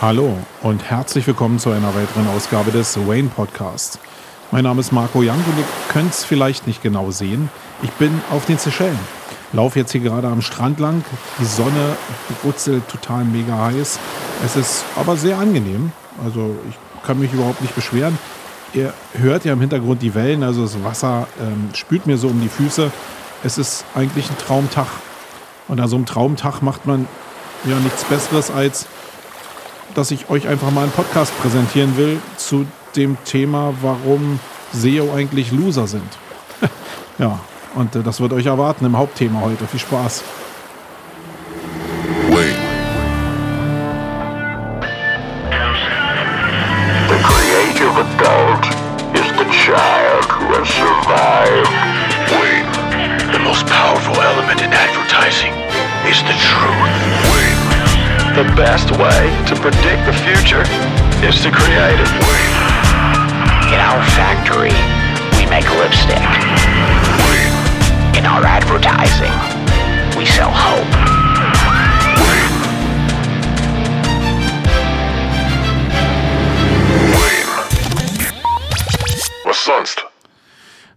Hallo und herzlich willkommen zu einer weiteren Ausgabe des Wayne Podcasts. Mein Name ist Marco Young und ihr könnt es vielleicht nicht genau sehen. Ich bin auf den Seychellen. Laufe jetzt hier gerade am Strand lang. Die Sonne brutzelt total mega heiß. Es ist aber sehr angenehm. Also ich kann mich überhaupt nicht beschweren. Ihr hört ja im Hintergrund die Wellen, also das Wasser ähm, spült mir so um die Füße. Es ist eigentlich ein Traumtag. Und an so einem Traumtag macht man ja nichts Besseres als dass ich euch einfach mal einen Podcast präsentieren will zu dem Thema, warum SEO eigentlich Loser sind. ja, und äh, das wird euch erwarten im Hauptthema heute. Viel Spaß. Is to creative way. In our factory, we make lipstick. In our advertising, we sell hope.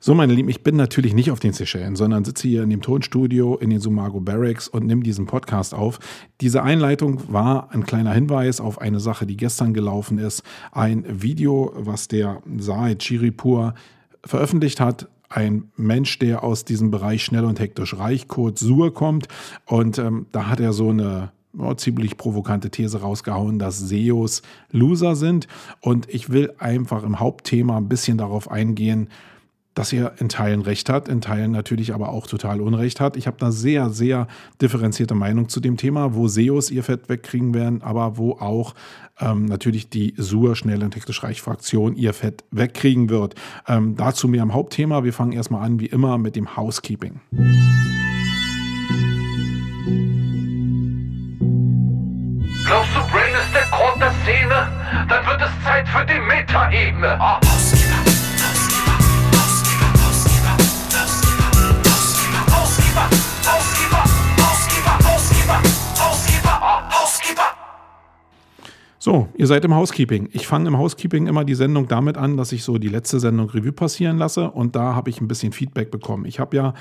So, meine Lieben, ich bin natürlich nicht auf den Seychellen, sondern sitze hier in dem Tonstudio in den Sumago Barracks und nehme diesen Podcast auf. Diese Einleitung war ein kleiner Hinweis auf eine Sache, die gestern gelaufen ist. Ein Video, was der Sae Chiripur veröffentlicht hat, ein Mensch, der aus diesem Bereich schnell und hektisch reich, kurz Sur kommt. Und ähm, da hat er so eine oh, ziemlich provokante These rausgehauen, dass SEOs Loser sind. Und ich will einfach im Hauptthema ein bisschen darauf eingehen, dass er in Teilen recht hat, in Teilen natürlich aber auch total Unrecht hat. Ich habe eine sehr, sehr differenzierte Meinung zu dem Thema, wo SEOs ihr Fett wegkriegen werden, aber wo auch ähm, natürlich die SUR, schnell und technisch reich Fraktion, ihr Fett wegkriegen wird. Ähm, dazu mehr am Hauptthema. Wir fangen erstmal an, wie immer, mit dem Housekeeping. Glaubst du, Brain ist der Grund der Szene? Dann wird es Zeit für die Metaebene. Oh. So, ihr seid im Housekeeping. Ich fange im Housekeeping immer die Sendung damit an, dass ich so die letzte Sendung Revue passieren lasse und da habe ich ein bisschen Feedback bekommen. Ich habe ja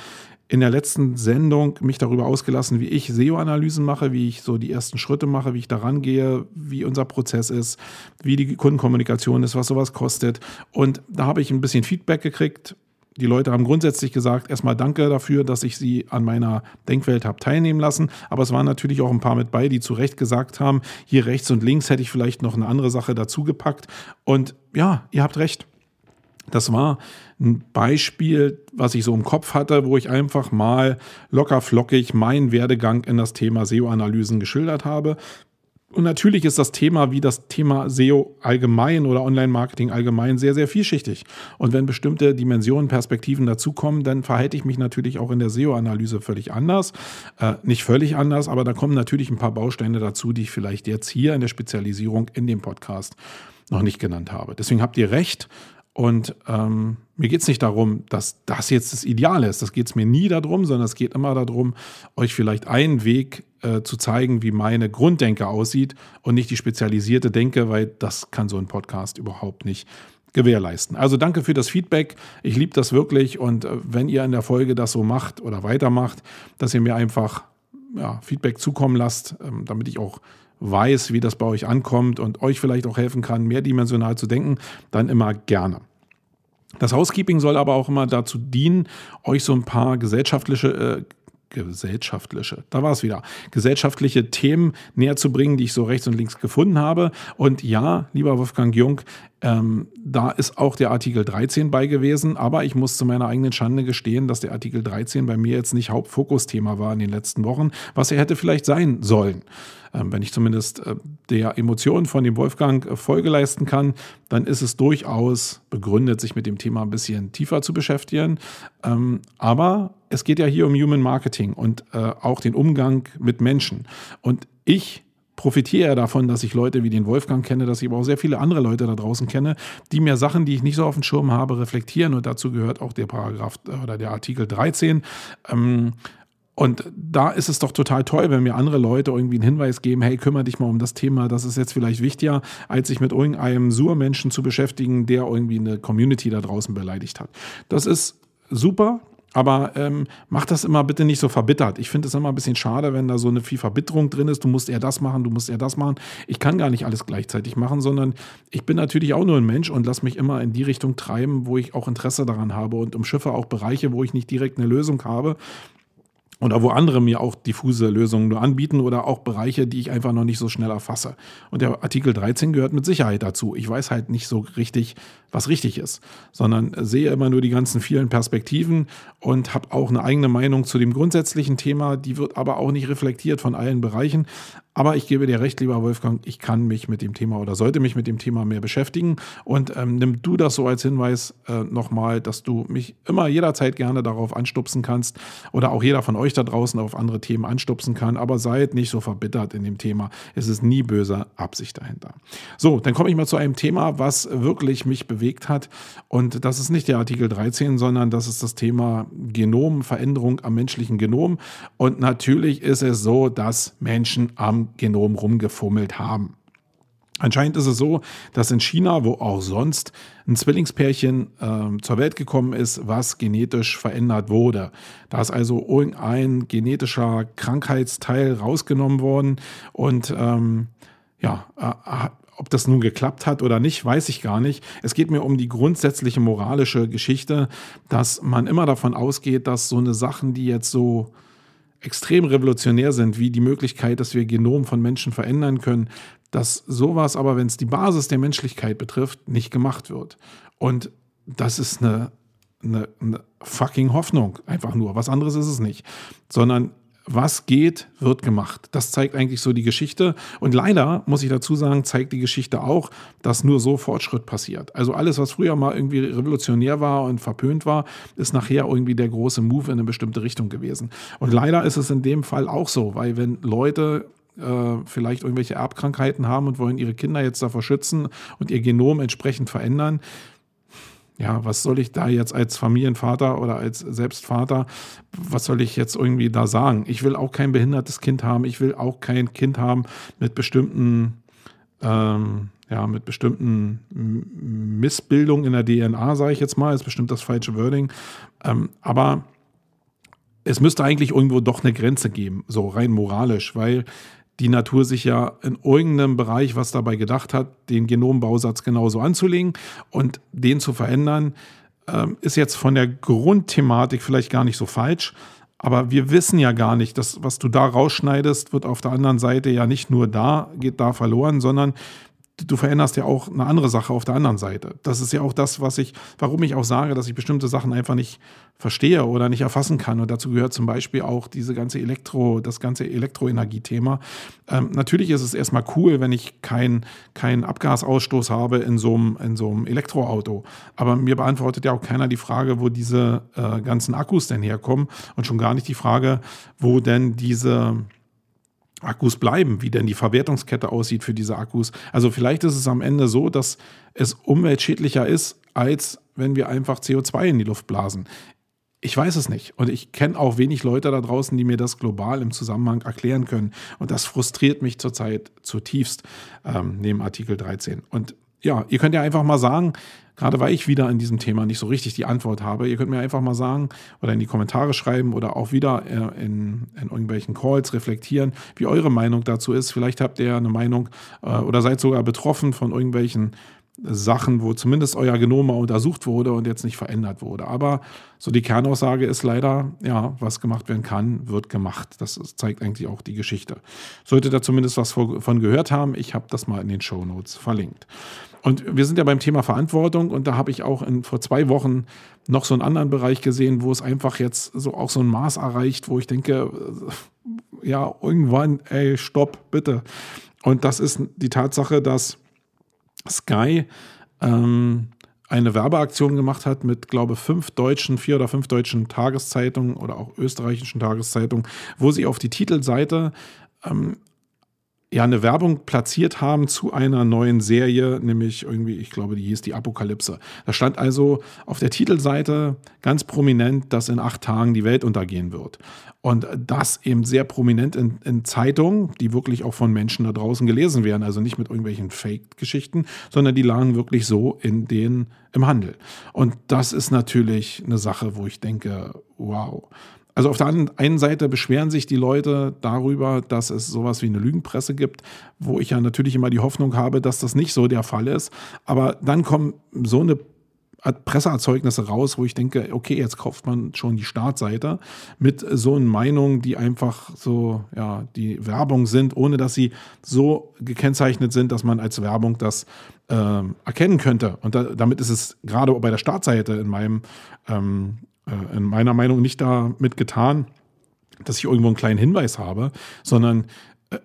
in der letzten Sendung mich darüber ausgelassen, wie ich SEO-Analysen mache, wie ich so die ersten Schritte mache, wie ich daran gehe, wie unser Prozess ist, wie die Kundenkommunikation ist, was sowas kostet. Und da habe ich ein bisschen Feedback gekriegt die Leute haben grundsätzlich gesagt, erstmal danke dafür, dass ich sie an meiner Denkwelt habe teilnehmen lassen. Aber es waren natürlich auch ein paar mit bei, die zu Recht gesagt haben, hier rechts und links hätte ich vielleicht noch eine andere Sache dazu gepackt. Und ja, ihr habt recht. Das war ein Beispiel, was ich so im Kopf hatte, wo ich einfach mal locker flockig meinen Werdegang in das Thema SEO-Analysen geschildert habe. Und natürlich ist das Thema wie das Thema SEO allgemein oder Online-Marketing allgemein sehr, sehr vielschichtig. Und wenn bestimmte Dimensionen, Perspektiven dazukommen, dann verhalte ich mich natürlich auch in der SEO-Analyse völlig anders. Äh, nicht völlig anders, aber da kommen natürlich ein paar Bausteine dazu, die ich vielleicht jetzt hier in der Spezialisierung in dem Podcast noch nicht genannt habe. Deswegen habt ihr recht. Und ähm, mir geht es nicht darum, dass das jetzt das Ideale ist. Das geht es mir nie darum, sondern es geht immer darum, euch vielleicht einen Weg äh, zu zeigen, wie meine Grunddenke aussieht und nicht die spezialisierte Denke, weil das kann so ein Podcast überhaupt nicht gewährleisten. Also danke für das Feedback. Ich liebe das wirklich und äh, wenn ihr in der Folge das so macht oder weitermacht, dass ihr mir einfach ja, Feedback zukommen lasst, ähm, damit ich auch weiß, wie das bei euch ankommt und euch vielleicht auch helfen kann, mehrdimensional zu denken, dann immer gerne. Das Housekeeping soll aber auch immer dazu dienen, euch so ein paar gesellschaftliche äh, gesellschaftliche, da war es wieder, gesellschaftliche Themen näher zu bringen, die ich so rechts und links gefunden habe. Und ja, lieber Wolfgang Jung, ähm, da ist auch der Artikel 13 bei gewesen, aber ich muss zu meiner eigenen Schande gestehen, dass der Artikel 13 bei mir jetzt nicht Hauptfokusthema war in den letzten Wochen, was er hätte vielleicht sein sollen. Ähm, wenn ich zumindest äh, der Emotion von dem Wolfgang äh, Folge leisten kann, dann ist es durchaus begründet, sich mit dem Thema ein bisschen tiefer zu beschäftigen. Ähm, aber es geht ja hier um Human Marketing und äh, auch den Umgang mit Menschen. Und ich profitiere ja davon, dass ich Leute wie den Wolfgang kenne, dass ich aber auch sehr viele andere Leute da draußen kenne, die mir Sachen, die ich nicht so auf dem Schirm habe, reflektieren. Und dazu gehört auch der Paragraph oder der Artikel 13. Ähm, Und da ist es doch total toll, wenn mir andere Leute irgendwie einen Hinweis geben, hey, kümmere dich mal um das Thema, das ist jetzt vielleicht wichtiger, als sich mit irgendeinem Sur-Menschen zu beschäftigen, der irgendwie eine Community da draußen beleidigt hat. Das ist super, aber ähm, mach das immer bitte nicht so verbittert. Ich finde es immer ein bisschen schade, wenn da so eine viel Verbitterung drin ist. Du musst eher das machen, du musst eher das machen. Ich kann gar nicht alles gleichzeitig machen, sondern ich bin natürlich auch nur ein Mensch und lass mich immer in die Richtung treiben, wo ich auch Interesse daran habe und umschiffe auch Bereiche, wo ich nicht direkt eine Lösung habe oder wo andere mir auch diffuse Lösungen nur anbieten oder auch Bereiche, die ich einfach noch nicht so schnell erfasse. Und der Artikel 13 gehört mit Sicherheit dazu. Ich weiß halt nicht so richtig, was richtig ist, sondern sehe immer nur die ganzen vielen Perspektiven und habe auch eine eigene Meinung zu dem grundsätzlichen Thema. Die wird aber auch nicht reflektiert von allen Bereichen. Aber ich gebe dir recht, lieber Wolfgang, ich kann mich mit dem Thema oder sollte mich mit dem Thema mehr beschäftigen. Und ähm, nimm du das so als Hinweis äh, nochmal, dass du mich immer jederzeit gerne darauf anstupsen kannst oder auch jeder von euch da draußen auf andere Themen anstupsen kann. Aber seid nicht so verbittert in dem Thema. Es ist nie böse Absicht dahinter. So, dann komme ich mal zu einem Thema, was wirklich mich bewegt hat. Und das ist nicht der Artikel 13, sondern das ist das Thema Genomveränderung am menschlichen Genom. Und natürlich ist es so, dass Menschen am Genom rumgefummelt haben. Anscheinend ist es so, dass in China, wo auch sonst, ein Zwillingspärchen äh, zur Welt gekommen ist, was genetisch verändert wurde. Da ist also irgendein genetischer Krankheitsteil rausgenommen worden und ähm, ja, äh, ob das nun geklappt hat oder nicht, weiß ich gar nicht. Es geht mir um die grundsätzliche moralische Geschichte, dass man immer davon ausgeht, dass so eine Sachen, die jetzt so extrem revolutionär sind, wie die Möglichkeit, dass wir Genom von Menschen verändern können, dass sowas aber, wenn es die Basis der Menschlichkeit betrifft, nicht gemacht wird. Und das ist eine, eine, eine fucking Hoffnung, einfach nur. Was anderes ist es nicht. Sondern was geht, wird gemacht. Das zeigt eigentlich so die Geschichte. Und leider, muss ich dazu sagen, zeigt die Geschichte auch, dass nur so Fortschritt passiert. Also alles, was früher mal irgendwie revolutionär war und verpönt war, ist nachher irgendwie der große Move in eine bestimmte Richtung gewesen. Und leider ist es in dem Fall auch so, weil wenn Leute äh, vielleicht irgendwelche Erbkrankheiten haben und wollen ihre Kinder jetzt davor schützen und ihr Genom entsprechend verändern, ja, was soll ich da jetzt als Familienvater oder als Selbstvater, was soll ich jetzt irgendwie da sagen? Ich will auch kein behindertes Kind haben, ich will auch kein Kind haben mit bestimmten, ähm, ja, mit bestimmten Missbildungen in der DNA, sage ich jetzt mal, ist bestimmt das falsche Wording. Ähm, aber es müsste eigentlich irgendwo doch eine Grenze geben, so rein moralisch, weil die Natur sich ja in irgendeinem Bereich was dabei gedacht hat, den Genombausatz genauso anzulegen und den zu verändern, ähm, ist jetzt von der Grundthematik vielleicht gar nicht so falsch. Aber wir wissen ja gar nicht, dass was du da rausschneidest, wird auf der anderen Seite ja nicht nur da, geht da verloren, sondern du veränderst ja auch eine andere Sache auf der anderen Seite. Das ist ja auch das, was ich, warum ich auch sage, dass ich bestimmte Sachen einfach nicht verstehe oder nicht erfassen kann. Und dazu gehört zum Beispiel auch diese ganze Elektro, das ganze Elektroenergiethema. Ähm, natürlich ist es erstmal cool, wenn ich keinen kein Abgasausstoß habe in so, einem, Elektroauto. Aber mir beantwortet ja auch keiner die Frage, wo diese äh, ganzen Akkus denn herkommen und schon gar nicht die Frage, wo denn diese Akkus bleiben, wie denn die Verwertungskette aussieht für diese Akkus. Also vielleicht ist es am Ende so, dass es umweltschädlicher ist, als wenn wir einfach CO2 in die Luft blasen. Ich weiß es nicht. Und ich kenne auch wenig Leute da draußen, die mir das global im Zusammenhang erklären können. Und das frustriert mich zurzeit zutiefst, ähm, neben Artikel 13. Und ja, ihr könnt ja einfach mal sagen, gerade weil ich wieder in diesem Thema nicht so richtig die Antwort habe, ihr könnt mir einfach mal sagen oder in die Kommentare schreiben oder auch wieder äh, in, in irgendwelchen Calls reflektieren, wie eure Meinung dazu ist. Vielleicht habt ihr eine Meinung äh, oder seid sogar betroffen von irgendwelchen Sachen, wo zumindest euer Genom mal untersucht wurde und jetzt nicht verändert wurde. Aber so die Kernaussage ist leider, ja, was gemacht werden kann, wird gemacht. Das zeigt eigentlich auch die Geschichte. Solltet ihr zumindest was von gehört haben, ich habe das mal in den Show Notes verlinkt. Und wir sind ja beim Thema Verantwortung und da habe ich auch in, vor zwei Wochen noch so einen anderen Bereich gesehen, wo es einfach jetzt so auch so ein Maß erreicht, wo ich denke, ja, irgendwann, ey, stopp, bitte. Und das ist die Tatsache, dass Sky ähm, eine Werbeaktion gemacht hat mit, glaube ich, fünf deutschen, vier oder fünf deutschen Tageszeitungen oder auch österreichischen Tageszeitungen, wo sie auf die Titelseite ähm, ja eine Werbung platziert haben zu einer neuen Serie, nämlich irgendwie, ich glaube, die hieß die Apokalypse. Da stand also auf der Titelseite ganz prominent, dass in acht Tagen die Welt untergehen wird. Und das eben sehr prominent in, in Zeitungen, die wirklich auch von Menschen da draußen gelesen werden, also nicht mit irgendwelchen Fake-Geschichten, sondern die lagen wirklich so in den, im Handel. Und das ist natürlich eine Sache, wo ich denke, wow. Also auf der einen Seite beschweren sich die Leute darüber, dass es sowas wie eine Lügenpresse gibt, wo ich ja natürlich immer die Hoffnung habe, dass das nicht so der Fall ist. Aber dann kommen so eine Presseerzeugnisse raus, wo ich denke, okay, jetzt kauft man schon die Startseite mit so einer Meinung, die einfach so, ja, die Werbung sind, ohne dass sie so gekennzeichnet sind, dass man als Werbung das äh, erkennen könnte. Und da, damit ist es gerade bei der Startseite in meinem ähm, äh, in meiner Meinung nicht damit getan, dass ich irgendwo einen kleinen Hinweis habe, sondern äh,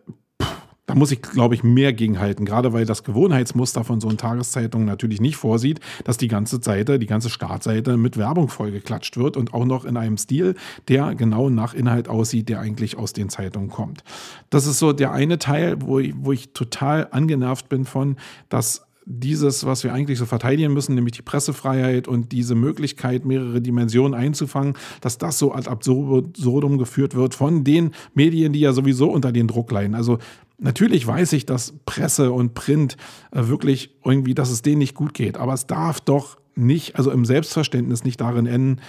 da muss ich, glaube ich, mehr gegenhalten, gerade weil das Gewohnheitsmuster von so einer Tageszeitung natürlich nicht vorsieht, dass die ganze Seite, die ganze Startseite mit Werbung vollgeklatscht wird und auch noch in einem Stil, der genau nach Inhalt aussieht, der eigentlich aus den Zeitungen kommt. Das ist so der eine Teil, wo ich, wo ich total angenervt bin von, dass dieses, was wir eigentlich so verteidigen müssen, nämlich die Pressefreiheit und diese Möglichkeit, mehrere Dimensionen einzufangen, dass das so ad absurdum geführt wird von den Medien, die ja sowieso unter den Druck leiden. Also natürlich weiß ich, dass Presse und Print äh, wirklich irgendwie, dass es denen nicht gut geht, aber es darf doch nicht, also im Selbstverständnis nicht darin enden,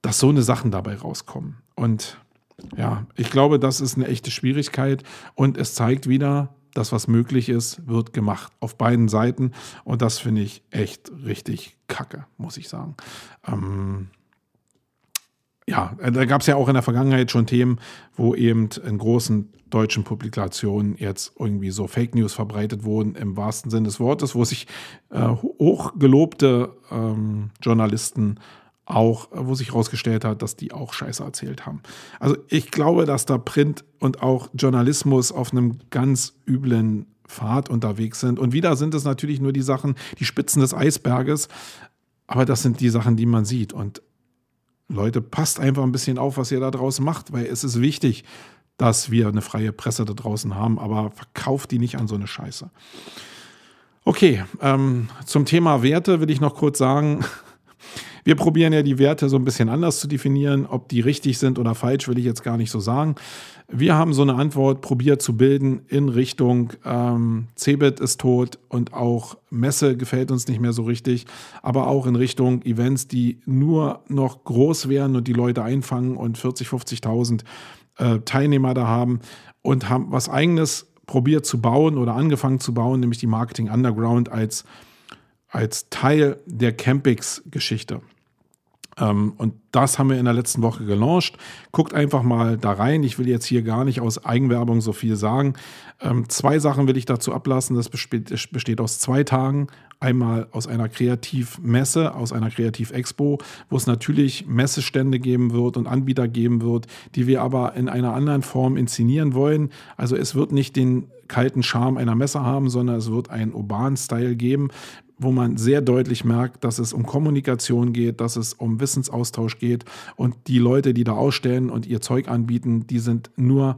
dass so eine Sachen dabei rauskommen. Und ja, ich glaube, das ist eine echte Schwierigkeit und es zeigt wieder, das, was möglich ist, wird gemacht auf beiden Seiten. Und das finde ich echt richtig kacke, muss ich sagen. Ähm ja, da gab es ja auch in der Vergangenheit schon Themen, wo eben in großen deutschen Publikationen jetzt irgendwie so Fake News verbreitet wurden, im wahrsten Sinne des Wortes, wo sich äh, hochgelobte ähm, Journalisten auch, wo sich herausgestellt hat, dass die auch Scheiße erzählt haben. Also ich glaube, dass da Print und auch Journalismus auf einem ganz üblen Pfad unterwegs sind. Und wieder sind es natürlich nur die Sachen, die Spitzen des Eisberges, aber das sind die Sachen, die man sieht. Und Leute, passt einfach ein bisschen auf, was ihr da draußen macht, weil es ist wichtig, dass wir eine freie Presse da draußen haben, aber verkauft die nicht an so eine Scheiße. Okay, ähm, zum Thema Werte will ich noch kurz sagen, wir probieren ja die Werte so ein bisschen anders zu definieren. Ob die richtig sind oder falsch, will ich jetzt gar nicht so sagen. Wir haben so eine Antwort probiert zu bilden in Richtung ähm, Cebit ist tot und auch Messe gefällt uns nicht mehr so richtig, aber auch in Richtung Events, die nur noch groß werden und die Leute einfangen und 40, 50.000 äh, Teilnehmer da haben und haben was eigenes probiert zu bauen oder angefangen zu bauen, nämlich die Marketing Underground als als Teil der Campix-Geschichte. Ähm, und das haben wir in der letzten Woche gelauncht. Guckt einfach mal da rein. Ich will jetzt hier gar nicht aus Eigenwerbung so viel sagen. Ähm, zwei Sachen will ich dazu ablassen. Das besteht aus zwei Tagen. Einmal aus einer Kreativmesse, aus einer Kreativ-Expo, wo es natürlich Messestände geben wird und Anbieter geben wird, die wir aber in einer anderen Form inszenieren wollen. Also es wird nicht den kalten Charme einer Messe haben, sondern es wird einen urbanen Style geben wo man sehr deutlich merkt, dass es um Kommunikation geht, dass es um Wissensaustausch geht und die Leute, die da ausstellen und ihr Zeug anbieten, die sind nur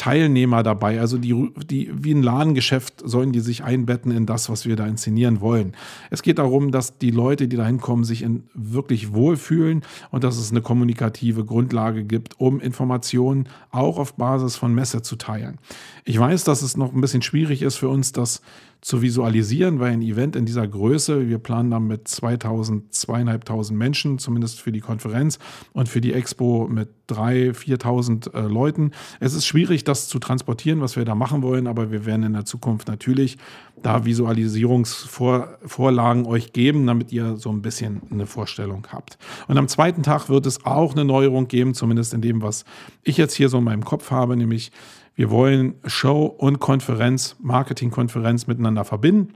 Teilnehmer dabei. Also die, die, wie ein Ladengeschäft sollen die sich einbetten in das, was wir da inszenieren wollen. Es geht darum, dass die Leute, die da hinkommen, sich in wirklich wohlfühlen und dass es eine kommunikative Grundlage gibt, um Informationen auch auf Basis von Messe zu teilen. Ich weiß, dass es noch ein bisschen schwierig ist für uns, das zu visualisieren, weil ein Event in dieser Größe, wir planen dann mit 2000, zweieinhalbtausend Menschen, zumindest für die Konferenz und für die Expo mit 3.000, 4.000 äh, Leuten. Es ist schwierig, das zu transportieren, was wir da machen wollen, aber wir werden in der Zukunft natürlich da Visualisierungsvorlagen euch geben, damit ihr so ein bisschen eine Vorstellung habt. Und am zweiten Tag wird es auch eine Neuerung geben, zumindest in dem, was ich jetzt hier so in meinem Kopf habe, nämlich wir wollen Show und Konferenz, Marketingkonferenz miteinander verbinden.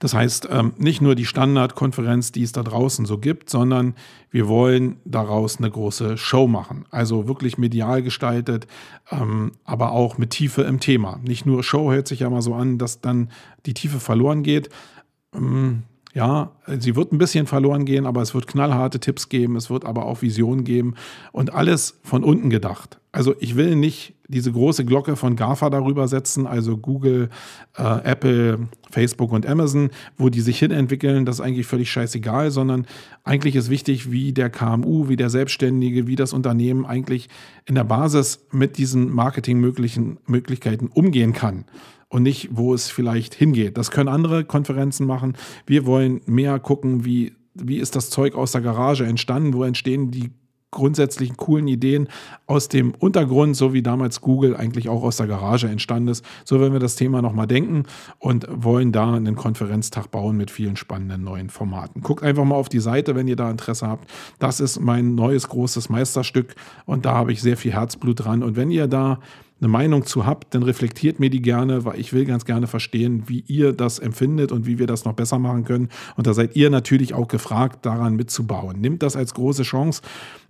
Das heißt, ähm, nicht nur die Standardkonferenz, die es da draußen so gibt, sondern wir wollen daraus eine große Show machen. Also wirklich medial gestaltet, ähm, aber auch mit Tiefe im Thema. Nicht nur Show hört sich ja mal so an, dass dann die Tiefe verloren geht. Ja, sie wird ein bisschen verloren gehen, aber es wird knallharte Tipps geben, es wird aber auch Visionen geben und alles von unten gedacht. Also ich will nicht diese große Glocke von GAFA darüber setzen, also Google, äh, Apple, Facebook und Amazon, wo die sich hinentwickeln, das ist eigentlich völlig scheißegal, sondern eigentlich ist wichtig, wie der KMU, wie der Selbstständige, wie das Unternehmen eigentlich in der Basis mit diesen Marketingmöglichkeiten umgehen kann und nicht, wo es vielleicht hingeht. Das können andere Konferenzen machen. Wir wollen mehr gucken, wie, wie ist das Zeug aus der Garage entstanden, wo entstehen die grundsätzlichen coolen Ideen aus dem Untergrund, so wie damals Google eigentlich auch aus der Garage entstanden ist. So werden wir das Thema nochmal denken und wollen da einen Konferenztag bauen mit vielen spannenden neuen Formaten. Guckt einfach mal auf die Seite, wenn ihr da Interesse habt. Das ist mein neues großes Meisterstück und da habe ich sehr viel Herzblut dran. Und wenn ihr da eine Meinung zu habt, dann reflektiert mir die gerne, weil ich will ganz gerne verstehen, wie ihr das empfindet und wie wir das noch besser machen können. Und da seid ihr natürlich auch gefragt, daran mitzubauen. Nimmt das als große Chance.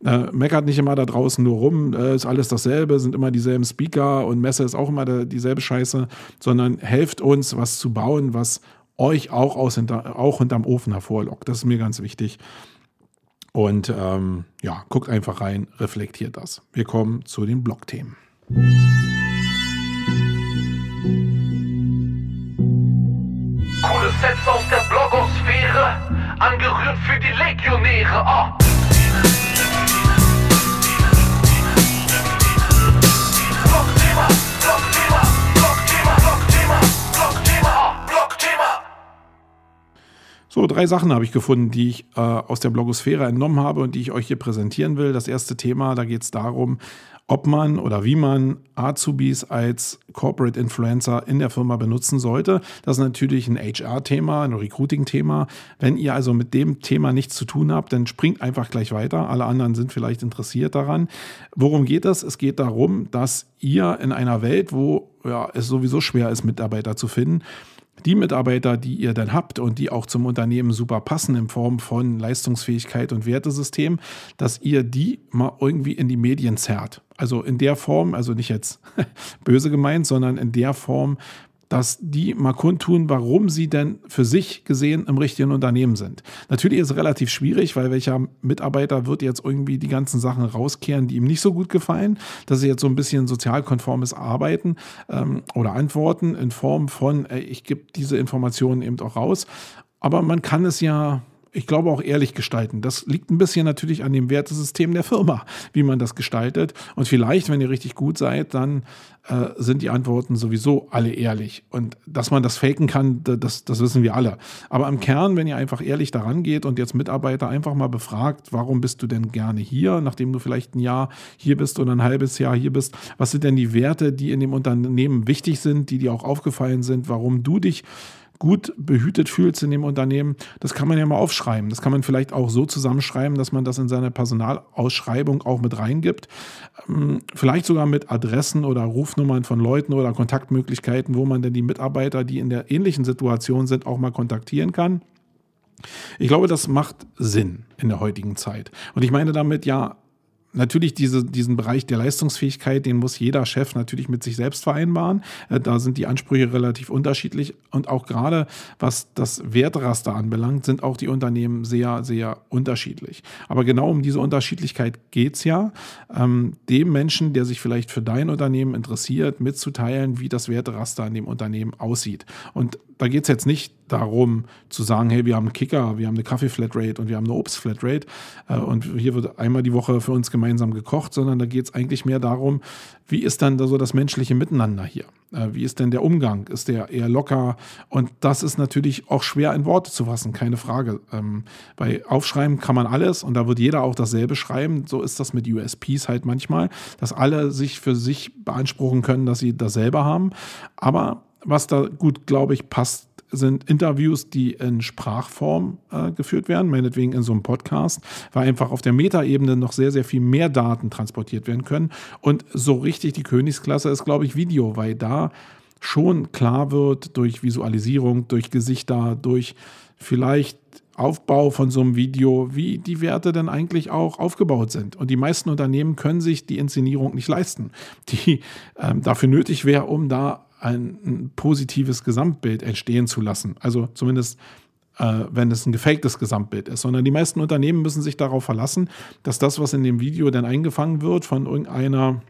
Äh, meckert nicht immer da draußen nur rum, äh, ist alles dasselbe, sind immer dieselben Speaker und Messe ist auch immer der, dieselbe Scheiße, sondern helft uns, was zu bauen, was euch auch, aus hinter, auch hinterm Ofen hervorlockt. Das ist mir ganz wichtig. Und ähm, ja, guckt einfach rein, reflektiert das. Wir kommen zu den Blogthemen. Coole Sets aus der Blogosphäre, angerührt für die Legionäre. Oh. So, drei Sachen habe ich gefunden, die ich äh, aus der Blogosphäre entnommen habe und die ich euch hier präsentieren will. Das erste Thema, da geht es darum, ob man oder wie man Azubis als Corporate Influencer in der Firma benutzen sollte. Das ist natürlich ein HR-Thema, ein Recruiting-Thema. Wenn ihr also mit dem Thema nichts zu tun habt, dann springt einfach gleich weiter. Alle anderen sind vielleicht interessiert daran. Worum geht es? Es geht darum, dass ihr in einer Welt, wo ja, es sowieso schwer ist, Mitarbeiter zu finden, die Mitarbeiter, die ihr dann habt und die auch zum Unternehmen super passen in Form von Leistungsfähigkeit und Wertesystem, dass ihr die mal irgendwie in die Medien zerrt. Also in der Form, also nicht jetzt böse gemeint, sondern in der Form, dass die mal kundtun, warum sie denn für sich gesehen im richtigen Unternehmen sind. Natürlich ist es relativ schwierig, weil welcher Mitarbeiter wird jetzt irgendwie die ganzen Sachen rauskehren, die ihm nicht so gut gefallen, dass sie jetzt so ein bisschen sozialkonformes Arbeiten ähm, oder Antworten in Form von, ey, ich gebe diese Informationen eben auch raus. Aber man kann es ja ich glaube auch ehrlich gestalten. Das liegt ein bisschen natürlich an dem Wertesystem der Firma, wie man das gestaltet. Und vielleicht, wenn ihr richtig gut seid, dann äh, sind die Antworten sowieso alle ehrlich. Und dass man das faken kann, das, das wissen wir alle. Aber im Kern, wenn ihr einfach ehrlich daran geht und jetzt Mitarbeiter einfach mal befragt, warum bist du denn gerne hier, nachdem du vielleicht ein Jahr hier bist oder ein halbes Jahr hier bist, was sind denn die Werte, die in dem Unternehmen wichtig sind, die dir auch aufgefallen sind, warum du dich gut behütet fühlst in dem Unternehmen, das kann man ja mal aufschreiben. Das kann man vielleicht auch so zusammenschreiben, dass man das in seine Personalausschreibung auch mit reingibt. Ähm, vielleicht sogar mit Adressen oder Rufnummern von Leuten oder Kontaktmöglichkeiten, wo man denn die Mitarbeiter, die in der ähnlichen Situation sind, auch mal kontaktieren kann. Ich glaube, das macht Sinn in der heutigen Zeit. Und ich meine damit ja natürlich diese, diesen Bereich der Leistungsfähigkeit, den muss jeder Chef natürlich mit sich selbst vereinbaren. Äh, da sind die Ansprüche relativ unterschiedlich und auch gerade was das Wertraster anbelangt, sind auch die Unternehmen sehr, sehr unterschiedlich. Aber genau um diese Unterschiedlichkeit geht es ja, ähm, dem Menschen, der sich vielleicht für dein Unternehmen interessiert, mitzuteilen, wie das Wertraster in dem Unternehmen aussieht. Und da geht es jetzt nicht darum zu sagen, hey, wir haben einen Kicker, wir haben eine Kaffee-Flatrate und wir haben eine Obst-Flatrate äh, und hier wird einmal die Woche für uns gemeinsam gekocht, sondern da geht es eigentlich mehr darum, wie ist dann da so das menschliche Miteinander hier? Äh, wie ist denn der Umgang? Ist der eher locker? Und das ist natürlich auch schwer in Worte zu fassen, keine Frage. Ähm, bei Aufschreiben kann man alles und da wird jeder auch dasselbe schreiben. So ist das mit USPs halt manchmal, dass alle sich für sich beanspruchen können, dass sie dasselbe haben. Aber was da gut, glaube ich, passt, sind Interviews, die in Sprachform äh, geführt werden, meinetwegen in so einem Podcast, weil einfach auf der Metaebene noch sehr, sehr viel mehr Daten transportiert werden können. Und so richtig die Königsklasse ist, glaube ich, Video, weil da schon klar wird durch Visualisierung, durch Gesichter, durch vielleicht Aufbau von so einem Video, wie die Werte denn eigentlich auch aufgebaut sind. Und die meisten Unternehmen können sich die Inszenierung nicht leisten, die ähm, dafür nötig wäre, um da ein, positives Gesamtbild entstehen zu lassen. Also zumindest äh, wenn es ein gefaktes Gesamtbild ist, sondern die meisten Unternehmen müssen sich darauf verlassen, dass das, was in dem Video dann eingefangen wird von irgendeiner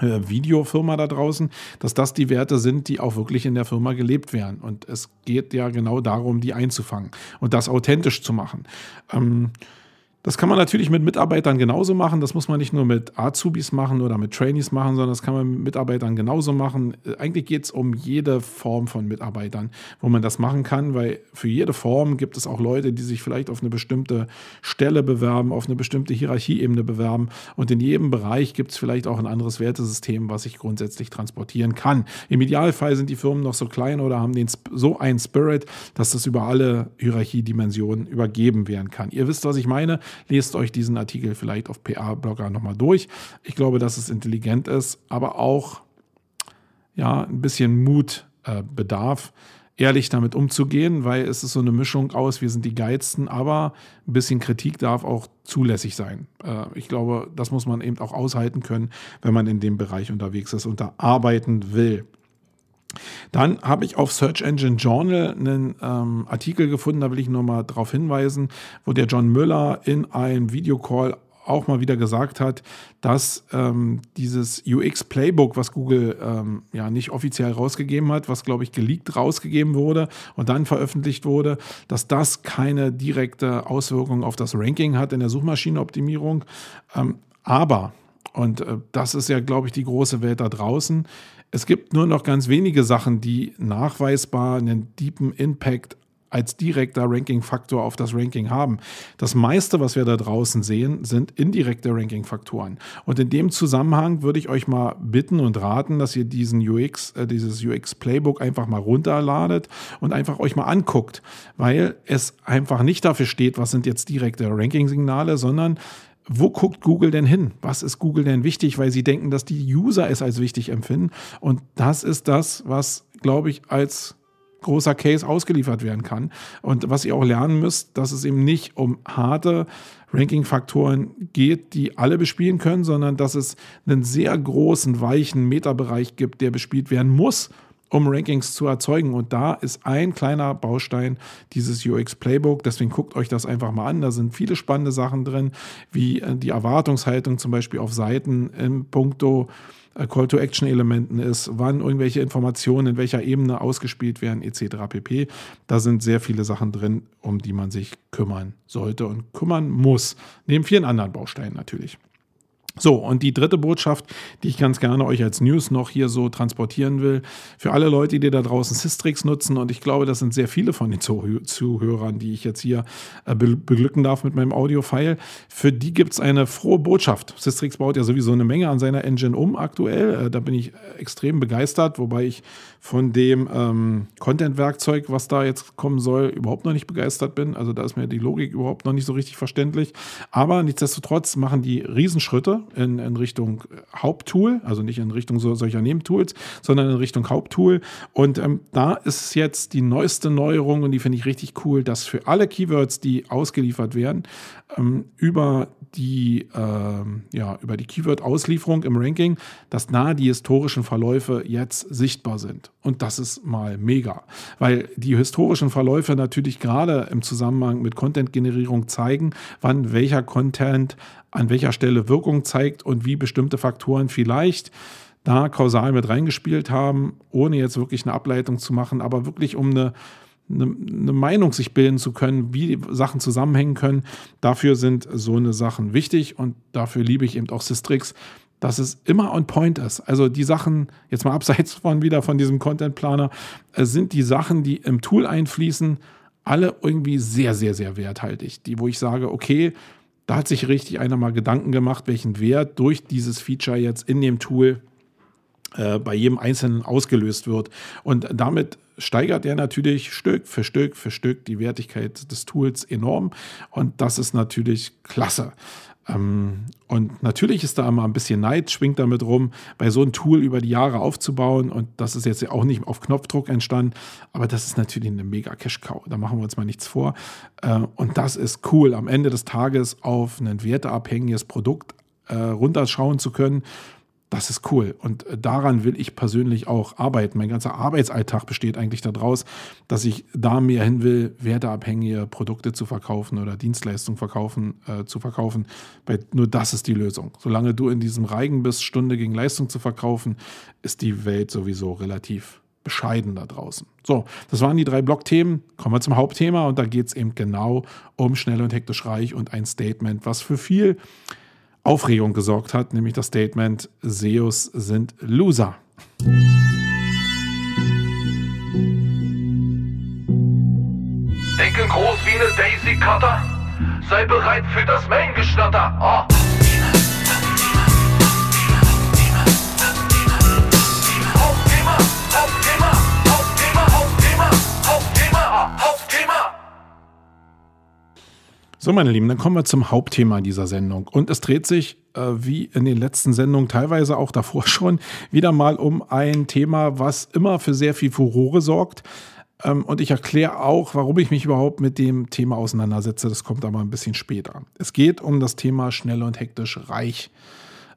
äh, Videofirma da draußen, dass das die Werte sind, die auch wirklich in der Firma gelebt werden. Und es geht ja genau darum, die einzufangen und das authentisch zu machen. Ähm, das kann man natürlich mit Mitarbeitern genauso machen. Das muss man nicht nur mit Azubis machen oder mit Trainees machen, sondern das kann man mit Mitarbeitern genauso machen. Eigentlich geht es um jede Form von Mitarbeitern, wo man das machen kann, weil für jede Form gibt es auch Leute, die sich vielleicht auf eine bestimmte Stelle bewerben, auf eine bestimmte Hierarchieebene bewerben. Und in jedem Bereich gibt es vielleicht auch ein anderes Wertesystem, was ich grundsätzlich transportieren kann. Im Idealfall sind die Firmen noch so klein oder haben den, so einen Spirit, dass das über alle Hierarchiedimensionen übergeben werden kann. Ihr wisst, was ich meine. Lest euch diesen Artikel vielleicht auf PA-Blogger nochmal durch. Ich glaube, dass es intelligent ist, aber auch ja, ein bisschen Mut äh, bedarf, ehrlich damit umzugehen, weil es ist so eine Mischung aus, wir sind die Geizten, aber ein bisschen Kritik darf auch zulässig sein. Äh, ich glaube, das muss man eben auch aushalten können, wenn man in dem Bereich unterwegs ist und da arbeiten will. Dann habe ich auf Search Engine Journal einen ähm, Artikel gefunden, da will ich nur mal darauf hinweisen, wo der John Müller in einem Videocall auch mal wieder gesagt hat, dass ähm, dieses UX-Playbook, was Google ähm, ja nicht offiziell rausgegeben hat, was glaube ich geleakt rausgegeben wurde und dann veröffentlicht wurde, dass das keine direkte Auswirkung auf das Ranking hat in der Suchmaschinenoptimierung. Ähm, aber, und äh, das ist ja glaube ich die große Welt da draußen, es gibt nur noch ganz wenige Sachen, die nachweisbar einen deepen Impact als direkter Ranking-Faktor auf das Ranking haben. Das meiste, was wir da draußen sehen, sind indirekte Ranking-Faktoren. Und in dem Zusammenhang würde ich euch mal bitten und raten, dass ihr diesen UX, äh, dieses UX-Playbook einfach mal runterladet und einfach euch mal anguckt, weil es einfach nicht dafür steht, was sind jetzt direkte Ranking-Signale, sondern wo guckt Google denn hin? Was ist Google denn wichtig? Weil sie denken, dass die User es als wichtig empfinden. Und das ist das, was, glaube ich, als großer Case ausgeliefert werden kann. Und was ihr auch lernen müsst, dass es eben nicht um harte Ranking-Faktoren geht, die alle bespielen können, sondern dass es einen sehr großen, weichen Metabereich gibt, der bespielt werden muss, um Rankings zu erzeugen. Und da ist ein kleiner Baustein dieses UX Playbook. Deswegen guckt euch das einfach mal an. Da sind viele spannende Sachen drin, wie äh, die Erwartungshaltung zum Beispiel auf Seiten im Punkto äh, Call-to-Action-Elementen ist, wann irgendwelche Informationen in welcher Ebene ausgespielt werden, etc. pp. Da sind sehr viele Sachen drin, um die man sich kümmern sollte und kümmern muss. Neben vielen anderen Bausteinen natürlich. So, und die dritte Botschaft, die ich ganz gerne euch als News noch hier so transportieren will, für alle Leute, die da draußen Systrix nutzen, und ich glaube, das sind sehr viele von den Zuhörern, die ich jetzt hier äh, beglücken darf mit meinem Audio-File, für die gibt es eine frohe Botschaft. Systrix baut ja sowieso eine Menge an seiner Engine um aktuell. Äh, da bin ich extrem begeistert, wobei ich von dem ähm, Content-Werkzeug, was da jetzt kommen soll, überhaupt noch nicht begeistert bin. Also da ist mir die Logik überhaupt noch nicht so richtig verständlich. Aber nichtsdestotrotz machen die Riesenschritte in, in Richtung Haupttool, also nicht in Richtung so, solcher Nebentools, sondern in Richtung Haupttool. Und ähm, da ist jetzt die neueste Neuerung und die finde ich richtig cool, dass für alle Keywords, die ausgeliefert werden, ähm, über die, ähm, ja, über die Keyword-Auslieferung im Ranking, dass nahe die historischen Verläufe jetzt sichtbar sind. Und das ist mal mega, weil die historischen Verläufe natürlich gerade im Zusammenhang mit Content-Generierung zeigen, wann welcher Content an welcher Stelle Wirkung zeigt und wie bestimmte Faktoren vielleicht da kausal mit reingespielt haben, ohne jetzt wirklich eine Ableitung zu machen, aber wirklich um eine, eine, eine, Meinung sich bilden zu können, wie Sachen zusammenhängen können. Dafür sind so eine Sachen wichtig und dafür liebe ich eben auch Systrix, dass es immer on point ist. Also die Sachen, jetzt mal abseits von wieder von diesem Content Planer, äh, sind die Sachen, die im Tool einfließen, alle irgendwie sehr, sehr, sehr werthaltig. Die, wo ich sage, okay, da hat sich richtig einer mal Gedanken gemacht, welchen Wert durch dieses Feature jetzt in dem Tool äh, bei jedem Einzelnen ausgelöst wird. Und damit steigert er natürlich Stück für Stück für Stück die Wertigkeit des Tools enorm. Und das ist natürlich klasse. Ähm, und natürlich ist da immer ein bisschen Neid, schwingt damit rum, bei so einem Tool über die Jahre aufzubauen. Und das ist jetzt auch nicht auf Knopfdruck entstanden, aber das ist natürlich eine mega Cash-Cow. Da machen wir uns mal nichts vor. Äh, und das ist cool, am Ende des Tages auf ein werteabhängiges Produkt äh, runterschauen zu können. Das ist cool. Und äh, daran will ich persönlich auch arbeiten. Mein ganzer Arbeitsalltag besteht eigentlich daraus, dass ich da mehr hin will, werteabhängige Produkte zu verkaufen oder Dienstleistungen verkaufen, äh, zu verkaufen. Weil nur das ist die Lösung. Solange du in diesem Reigen bist, Stunde gegen Leistung zu verkaufen, ist die Welt sowieso relativ bescheiden da draußen. So, das waren die drei Blockthemen. Kommen wir zum Hauptthema und da geht es eben genau um schnell und hektisch reich und ein Statement, was für viel Aufregung gesorgt hat, nämlich das Statement, SEOs sind Loser. Denken groß wie eine Daisy Cutter. Sei bereit für das Main-Geschnatter. Oh. So, meine Lieben, dann kommen wir zum Hauptthema dieser Sendung. Und es dreht sich, äh, wie in den letzten Sendungen, teilweise auch davor schon, wieder mal um ein Thema, was immer für sehr viel Furore sorgt. Ähm, und ich erkläre auch, warum ich mich überhaupt mit dem Thema auseinandersetze. Das kommt aber ein bisschen später. Es geht um das Thema schnell und hektisch reich.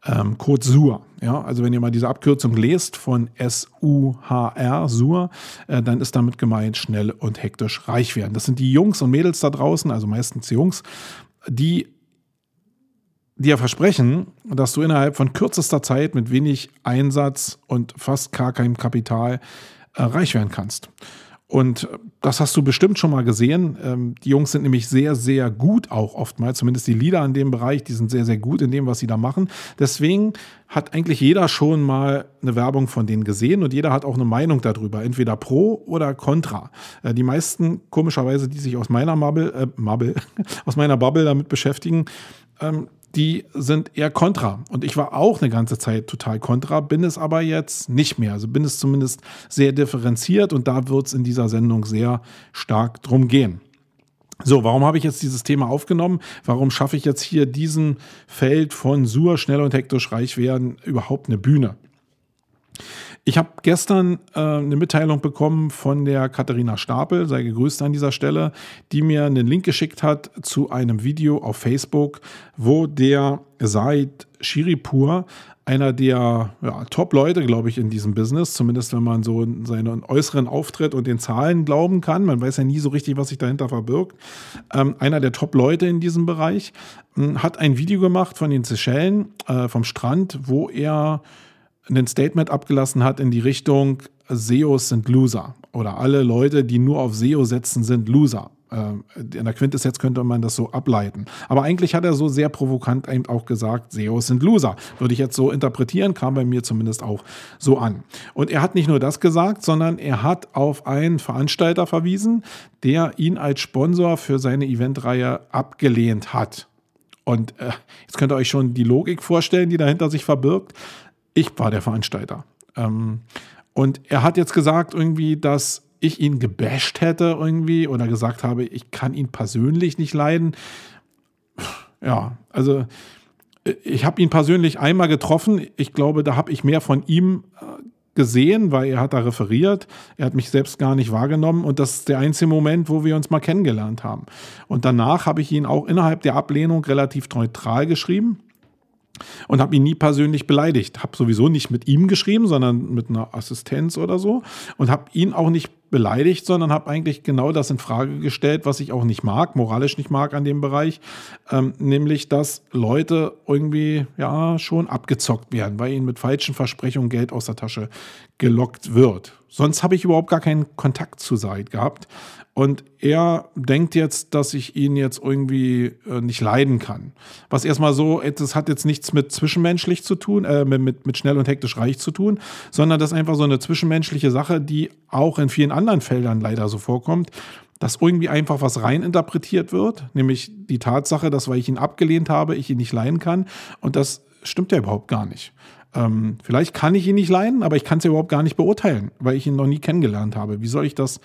Ähm, Code SUR. Ja, also wenn ihr mal diese Abkürzung lest von S-U-H-R, SUR, äh, dann ist damit gemeint schnell und hektisch reich werden. Das sind die Jungs und Mädels da draußen, also meistens die Jungs, die dir versprechen, dass du innerhalb von kürzester Zeit mit wenig Einsatz und fast gar keinem Kapital äh, reich werden kannst. Und das hast du bestimmt schon mal gesehen. Ähm, die Jungs sind nämlich sehr, sehr gut auch oftmals, zumindest die Leader in dem Bereich, die sind sehr, sehr gut in dem, was sie da machen. Deswegen hat eigentlich jeder schon mal eine Werbung von denen gesehen und jeder hat auch eine Meinung darüber, entweder pro oder contra. Äh, die meisten, komischerweise, die sich aus meiner Bubble, äh, Bubble, aus meiner Bubble damit beschäftigen, ähm, die sind eher kontra. Und ich war auch eine ganze Zeit total kontra, bin es aber jetzt nicht mehr. Also bin es zumindest sehr differenziert und da wird es in dieser Sendung sehr stark drum gehen. So, warum habe ich jetzt dieses Thema aufgenommen? Warum schaffe ich jetzt hier diesen Feld von Sur, schnell und hektisch reich werden überhaupt eine Bühne? Ich habe gestern äh, eine Mitteilung bekommen von der Katharina Stapel, sei gegrüßt an dieser Stelle, die mir einen Link geschickt hat zu einem Video auf Facebook, wo der Said Shiripur, einer der ja, Top-Leute, glaube ich, in diesem Business, zumindest wenn man so seinen äußeren Auftritt und den Zahlen glauben kann, man weiß ja nie so richtig, was sich dahinter verbirgt, ähm, einer der Top-Leute in diesem Bereich, äh, hat ein Video gemacht von den Seychellen, äh, vom Strand, wo er ein Statement abgelassen hat in die Richtung, SEOs sind Loser oder alle Leute, die nur auf SEO setzen, sind Loser. Ähm, in der Quintessenz könnte man das so ableiten. Aber eigentlich hat er so sehr provokant eben auch gesagt, SEOs sind Loser. Würde ich jetzt so interpretieren, kam bei mir zumindest auch so an. Und er hat nicht nur das gesagt, sondern er hat auf einen Veranstalter verwiesen, der ihn als Sponsor für seine Eventreihe abgelehnt hat. Und äh, jetzt könnt ihr euch schon die Logik vorstellen, die dahinter sich verbirgt. Ich war der Veranstalter. Ähm, und er hat jetzt gesagt, irgendwie, dass ich ihn gebasht hätte irgendwie oder gesagt habe, ich kann ihn persönlich nicht leiden. Ja, also ich habe ihn persönlich einmal getroffen. Ich glaube, da habe ich mehr von ihm äh, gesehen, weil er hat da referiert. Er hat mich selbst gar nicht wahrgenommen und das ist der einzige Moment, wo wir uns mal kennengelernt haben. Und danach habe ich ihn auch innerhalb der Ablehnung relativ neutral geschrieben und habe ihn nie persönlich beleidigt. Habe sowieso nicht mit ihm geschrieben, sondern mit einer Assistenz oder so und habe ihn auch nicht beleidigt, sondern habe eigentlich genau das in Frage gestellt, was ich auch nicht mag, moralisch nicht mag an dem Bereich, ähm, nämlich dass Leute irgendwie ja schon abgezockt werden, weil ihnen mit falschen Versprechungen Geld aus der Tasche gelockt wird. Sonst habe ich überhaupt gar keinen Kontakt zu Said gehabt. Und er denkt jetzt, dass ich ihn jetzt irgendwie äh, nicht leiden kann. Was erstmal so, das hat jetzt nichts mit zwischenmenschlich zu tun, äh, mit, mit schnell und hektisch reich zu tun, sondern das ist einfach so eine zwischenmenschliche Sache, die auch in vielen anderen Feldern leider so vorkommt, dass irgendwie einfach was reininterpretiert wird, nämlich die Tatsache, dass weil ich ihn abgelehnt habe, ich ihn nicht leihen kann. Und das stimmt ja überhaupt gar nicht. Ähm, vielleicht kann ich ihn nicht leiden, aber ich kann es ja überhaupt gar nicht beurteilen, weil ich ihn noch nie kennengelernt habe. Wie soll ich das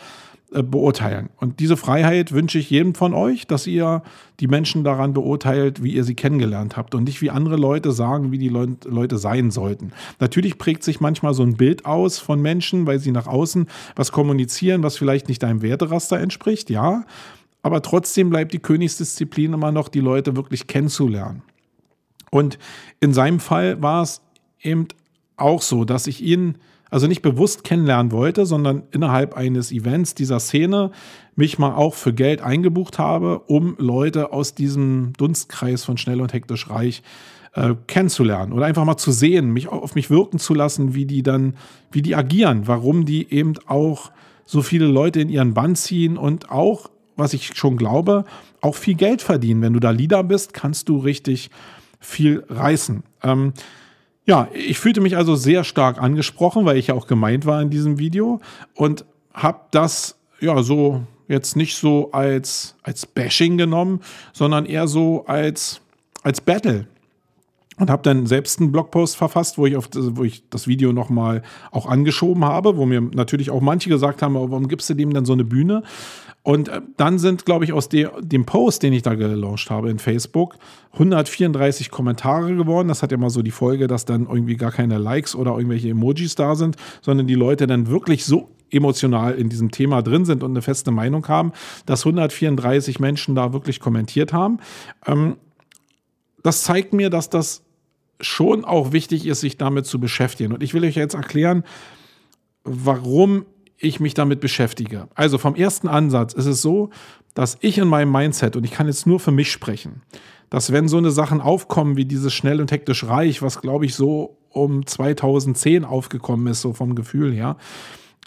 beurteilen. Und diese Freiheit wünsche ich jedem von euch, dass ihr die Menschen daran beurteilt, wie ihr sie kennengelernt habt und nicht wie andere Leute sagen, wie die Leute sein sollten. Natürlich prägt sich manchmal so ein Bild aus von Menschen, weil sie nach außen was kommunizieren, was vielleicht nicht deinem Werteraster entspricht, ja. Aber trotzdem bleibt die Königsdisziplin immer noch, die Leute wirklich kennenzulernen. Und in seinem Fall war es eben auch so, dass ich ihn also nicht bewusst kennenlernen wollte, sondern innerhalb eines Events dieser Szene mich mal auch für Geld eingebucht habe, um Leute aus diesem Dunstkreis von schnell und hektisch reich äh, kennenzulernen oder einfach mal zu sehen, mich auf mich wirken zu lassen, wie die dann, wie die agieren, warum die eben auch so viele Leute in ihren Bann ziehen und auch, was ich schon glaube, auch viel Geld verdienen. Wenn du da Leader bist, kannst du richtig viel reißen. Ähm, ja, ich fühlte mich also sehr stark angesprochen, weil ich ja auch gemeint war in diesem Video und habe das ja so jetzt nicht so als, als Bashing genommen, sondern eher so als, als Battle. Und habe dann selbst einen Blogpost verfasst, wo ich, auf das, wo ich das Video nochmal auch angeschoben habe, wo mir natürlich auch manche gesagt haben, warum gibst du dem dann so eine Bühne? Und äh, dann sind, glaube ich, aus de dem Post, den ich da gelauncht habe in Facebook, 134 Kommentare geworden. Das hat ja mal so die Folge, dass dann irgendwie gar keine Likes oder irgendwelche Emojis da sind, sondern die Leute dann wirklich so emotional in diesem Thema drin sind und eine feste Meinung haben, dass 134 Menschen da wirklich kommentiert haben. Ähm, das zeigt mir, dass das schon auch wichtig ist, sich damit zu beschäftigen. Und ich will euch jetzt erklären, warum ich mich damit beschäftige. Also vom ersten Ansatz ist es so, dass ich in meinem Mindset, und ich kann jetzt nur für mich sprechen, dass wenn so eine Sachen aufkommen wie dieses schnell und hektisch reich, was glaube ich so um 2010 aufgekommen ist, so vom Gefühl her,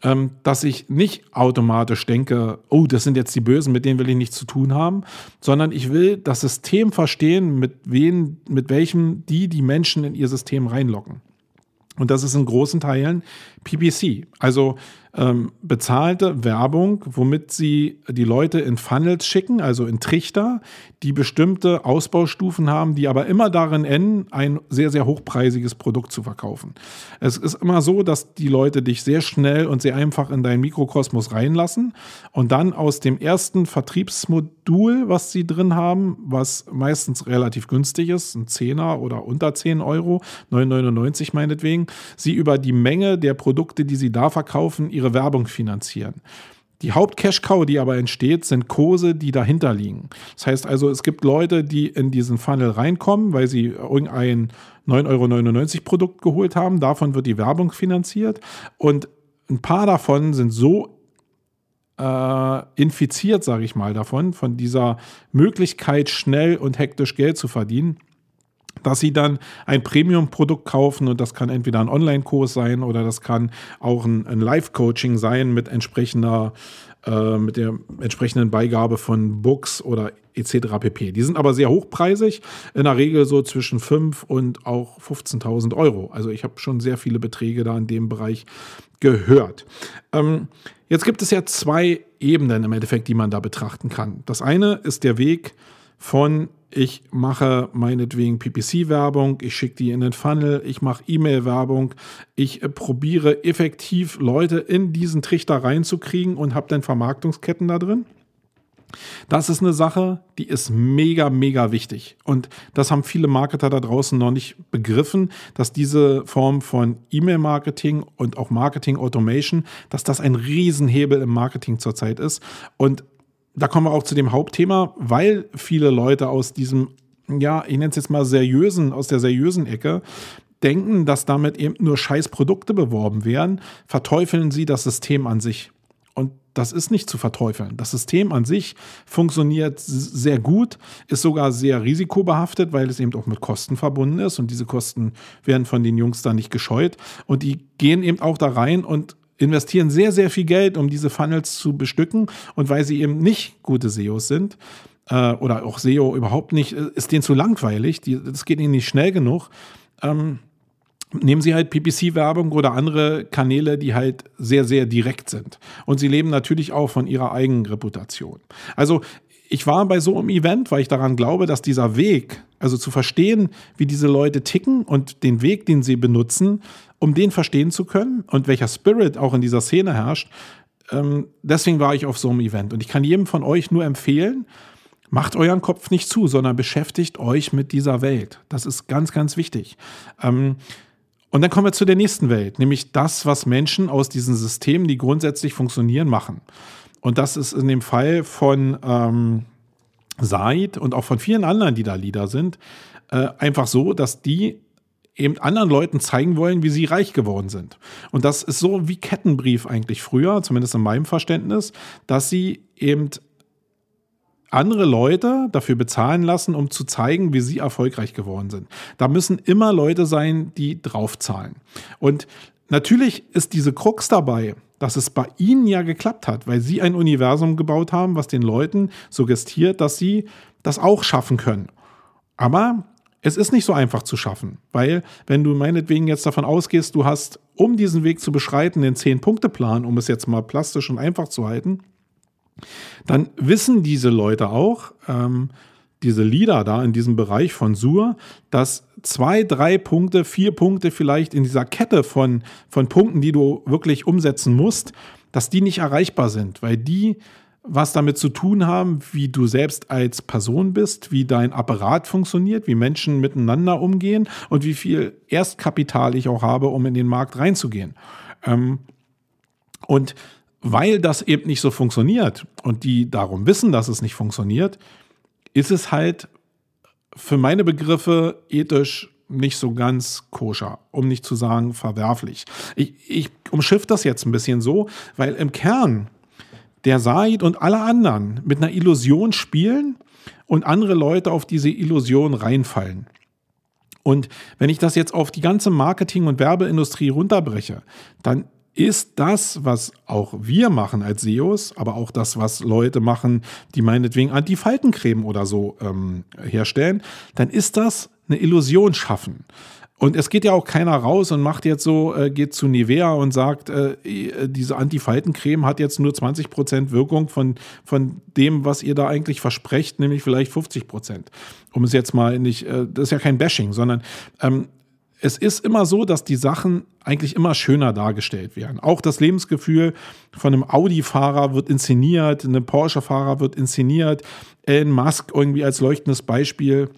ähm, dass ich nicht automatisch denke, oh, das sind jetzt die Bösen, mit denen will ich nichts zu tun haben, sondern ich will das System verstehen, mit wen, mit welchem die die Menschen in ihr System reinlocken. Und das ist in großen Teilen PPC, also ähm, bezahlte Werbung, womit sie die Leute in Funnels schicken, also in Trichter, die bestimmte Ausbaustufen haben, die aber immer darin enden, ein sehr, sehr hochpreisiges Produkt zu verkaufen. Es ist immer so, dass die Leute dich sehr schnell und sehr einfach in deinen Mikrokosmos reinlassen und dann aus dem ersten Vertriebsmodul, was sie drin haben, was meistens relativ günstig ist, ein Zehner oder unter 10 Euro, 9,99 meinetwegen, sie über die Menge der Produkte, die sie da verkaufen, ihre Werbung finanzieren. Die Haupt-Cash-Cow, die aber entsteht, sind Kurse, die dahinter liegen. Das heißt also, es gibt Leute, die in diesen Funnel reinkommen, weil sie irgendein 9,99 Euro Produkt geholt haben. Davon wird die Werbung finanziert. Und ein paar davon sind so äh, infiziert, sage ich mal, davon, von dieser Möglichkeit, schnell und hektisch Geld zu verdienen, dass sie dann ein Premium-Produkt kaufen und das kann entweder ein Online-Kurs sein oder das kann auch ein, ein Live-Coaching sein mit entsprechender äh, mit der entsprechenden Beigabe von Books oder etc. pp. Die sind aber sehr hochpreisig, in der Regel so zwischen 5 und auch 15.000 Euro. Also ich habe schon sehr viele Beträge da in dem Bereich gehört. Ähm, jetzt gibt es ja zwei Ebenen im Endeffekt, die man da betrachten kann. Das eine ist der Weg von ich mache meinetwegen PPC-Werbung, ich schicke die in den Funnel, ich mache E-Mail-Werbung, ich äh, probiere effektiv Leute in diesen Trichter reinzukriegen und habe dann Vermarktungsketten da drin. Das ist eine Sache, die ist mega, mega wichtig. Und das haben viele Marketer da draußen noch nicht begriffen, dass diese Form von E-Mail-Marketing und auch Marketing-Automation, dass das ein Riesenhebel im Marketing zurzeit ist. Und da kommen wir auch zu dem Hauptthema, weil viele Leute aus diesem, ja, ich nenne es jetzt mal seriösen, aus der seriösen Ecke, denken, dass damit eben nur scheiß Produkte beworben werden, verteufeln sie das System an sich. Und das ist nicht zu verteufeln. Das System an sich funktioniert sehr gut, ist sogar sehr risikobehaftet, weil es eben auch mit Kosten verbunden ist. Und diese Kosten werden von den Jungs da nicht gescheut. Und die gehen eben auch da rein und investieren sehr, sehr viel Geld, um diese Funnels zu bestücken. Und weil sie eben nicht gute SEOs sind, äh, oder auch SEO überhaupt nicht, äh, ist denen zu langweilig, die, das geht ihnen nicht schnell genug. Ähm, nehmen sie halt PPC-Werbung oder andere Kanäle, die halt sehr, sehr direkt sind. Und sie leben natürlich auch von ihrer eigenen Reputation. Also ich war bei so einem Event, weil ich daran glaube, dass dieser Weg, also zu verstehen, wie diese Leute ticken und den Weg, den sie benutzen, um den verstehen zu können und welcher Spirit auch in dieser Szene herrscht. Ähm, deswegen war ich auf so einem Event. Und ich kann jedem von euch nur empfehlen, macht euren Kopf nicht zu, sondern beschäftigt euch mit dieser Welt. Das ist ganz, ganz wichtig. Ähm, und dann kommen wir zu der nächsten Welt, nämlich das, was Menschen aus diesen Systemen, die grundsätzlich funktionieren, machen. Und das ist in dem Fall von ähm, Said und auch von vielen anderen, die da Leader sind, äh, einfach so, dass die eben anderen Leuten zeigen wollen, wie sie reich geworden sind. Und das ist so wie Kettenbrief eigentlich früher, zumindest in meinem Verständnis, dass sie eben andere Leute dafür bezahlen lassen, um zu zeigen, wie sie erfolgreich geworden sind. Da müssen immer Leute sein, die draufzahlen. Und natürlich ist diese Krux dabei, dass es bei ihnen ja geklappt hat, weil sie ein Universum gebaut haben, was den Leuten suggestiert, dass sie das auch schaffen können. Aber es ist nicht so einfach zu schaffen, weil wenn du meinetwegen jetzt davon ausgehst, du hast, um diesen Weg zu beschreiten, den Zehn-Punkte-Plan, um es jetzt mal plastisch und einfach zu halten, dann wissen diese Leute auch, ähm, diese Leader da in diesem Bereich von Sur, dass zwei, drei Punkte, vier Punkte vielleicht in dieser Kette von, von Punkten, die du wirklich umsetzen musst, dass die nicht erreichbar sind, weil die was damit zu tun haben, wie du selbst als Person bist, wie dein Apparat funktioniert, wie Menschen miteinander umgehen und wie viel Erstkapital ich auch habe, um in den Markt reinzugehen. Ähm, und weil das eben nicht so funktioniert und die darum wissen, dass es nicht funktioniert, ist es halt für meine Begriffe ethisch nicht so ganz koscher, um nicht zu sagen verwerflich. Ich, ich umschiff das jetzt ein bisschen so, weil im Kern der Said und alle anderen mit einer Illusion spielen und andere Leute auf diese Illusion reinfallen. Und wenn ich das jetzt auf die ganze Marketing- und Werbeindustrie runterbreche, dann ist das, was auch wir machen als SEOs, aber auch das, was Leute machen, die meinetwegen Antifaltencreme oder so ähm, herstellen, dann ist das eine Illusion schaffen. Und es geht ja auch keiner raus und macht jetzt so, äh, geht zu Nivea und sagt, äh, äh diese Antifaltencreme hat jetzt nur 20% Wirkung von, von dem, was ihr da eigentlich versprecht, nämlich vielleicht 50%. Um es jetzt mal nicht, äh, das ist ja kein Bashing, sondern ähm, es ist immer so, dass die Sachen eigentlich immer schöner dargestellt werden. Auch das Lebensgefühl von einem Audi-Fahrer wird inszeniert, einem Porsche-Fahrer wird inszeniert, Elon Musk irgendwie als leuchtendes Beispiel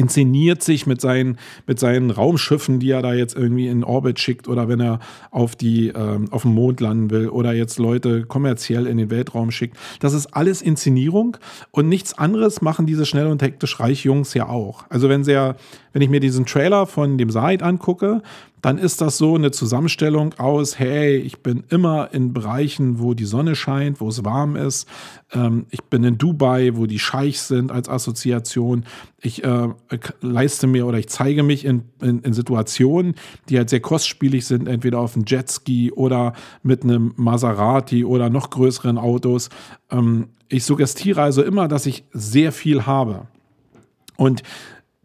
inszeniert sich mit seinen, mit seinen Raumschiffen, die er da jetzt irgendwie in Orbit schickt oder wenn er auf, die, ähm, auf dem Mond landen will oder jetzt Leute kommerziell in den Weltraum schickt. Das ist alles Inszenierung und nichts anderes machen diese schnell und hektisch reich Jungs ja auch. Also wenn, sehr, wenn ich mir diesen Trailer von dem Said angucke, dann ist das so eine Zusammenstellung aus, hey, ich bin immer in Bereichen, wo die Sonne scheint, wo es warm ist. Ähm, ich bin in Dubai, wo die Scheichs sind als Assoziation. Ich äh, leiste mir oder ich zeige mich in, in, in, Situationen, die halt sehr kostspielig sind, entweder auf einem Jetski oder mit einem Maserati oder noch größeren Autos. Ähm, ich suggestiere also immer, dass ich sehr viel habe. Und